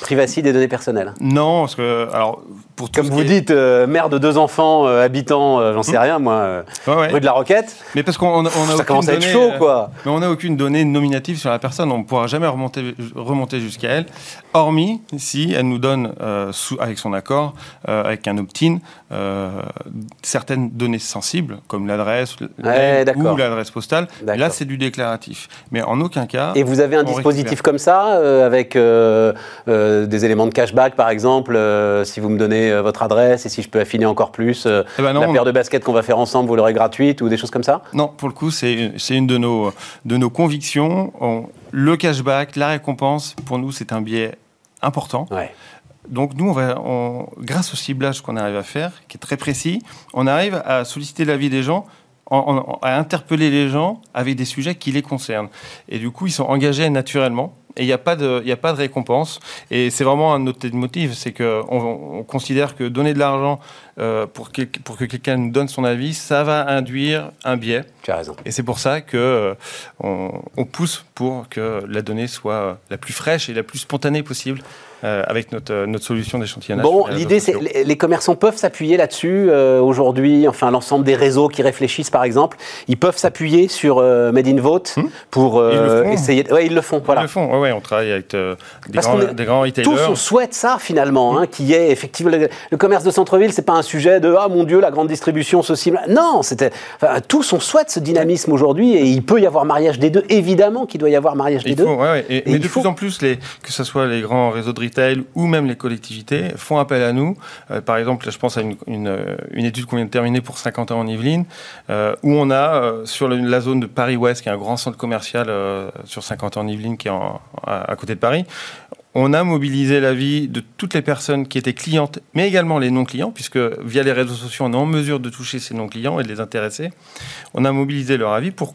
privacy des données personnelles. Non, parce que... Alors, pour Comme vous dites, euh, mère de deux enfants, euh, habitant, euh, j'en sais hmm. rien, moi, rue de la Roquette. Mais parce qu'on a, Ça commence à être chaud, quoi. Mais on n'a aucune donnée nominative sur la personne, on ne pourra jamais remonter, remonter jusqu'à elle, hormis si elle nous donne, sous, avec son accord, avec un opt-in, certaines données sensibles, comme l'adresse, ou l'adresse postale. Là, c'est du déclaratif. Mais en aucun cas. Et vous avez un dispositif comme ça, euh, avec euh, euh, des éléments de cashback, par exemple, si vous me donnez votre adresse et si je peux affiner encore plus eh ben la paire de baskets qu'on va faire ensemble, vous l'aurez gratuite ou des choses comme ça? Non, pour le coup, c'est une de nos, de nos convictions. le cashback, la récompense, pour nous, c'est un biais important. Donc nous, on va, grâce au ciblage qu'on arrive à faire, qui est très précis, on arrive à solliciter l'avis des gens à interpeller les gens avec des sujets qui les concernent. Et du coup, ils sont engagés naturellement. Et il n'y a, pas de, a pas de récompense. Et c'est vraiment un de nos motifs, c'est qu'on on considère que donner de l'argent euh, pour, que, pour que quelqu'un nous donne son avis, ça va induire un biais. Tu as raison. Et c'est pour ça que euh, on, pousse pour que la donnée soit la plus fraîche et la plus spontanée possible. Euh, avec notre, notre solution d'échantillonnage. Bon, l'idée, c'est les, les commerçants peuvent s'appuyer là-dessus aujourd'hui. Enfin, l'ensemble des réseaux qui réfléchissent, par exemple, ils peuvent s'appuyer sur Made in Vote hmm. pour essayer. Ouais, ils le font. Voilà. Ils le font. Ouais, on travaille avec des, grands, des, grands, retailers. Tous on souhaite ça finalement, hein, qui est effectivement le, le commerce de centre-ville. C'est pas un sujet de ah mon Dieu la grande distribution ceci. Non, c'était enfin, tous on souhaite ce dynamisme aujourd'hui et il peut y avoir mariage des deux. Évidemment qu'il doit y avoir mariage des deux. Et, mais de plus en plus les que ce soit les grands réseaux de retail ou même les collectivités font appel à nous. Euh, par exemple, je pense à une, une, étude qu'on vient de terminer pour 50 ans en Yvelines euh, où on a euh, sur la zone de Paris-Ouest qui est un grand centre commercial sur 50 ans en Yvelines qui est à côté de Paris on a mobilisé l'avis de toutes les personnes qui étaient clientes, mais également les non-clients, puisque via les réseaux sociaux, on est en mesure de toucher ces non-clients et de les intéresser. On a mobilisé leur avis pour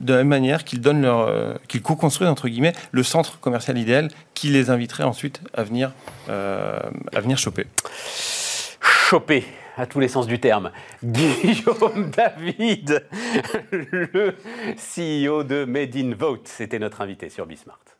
de la même manière qu'ils donnent leur, euh, qu'ils co-construisent entre guillemets le centre commercial idéal qui les inviterait ensuite à venir, euh, à venir choper. Choper à tous les sens du terme. [LAUGHS] Guillaume David, le CEO de Made in Vote, c'était notre invité sur Bismart.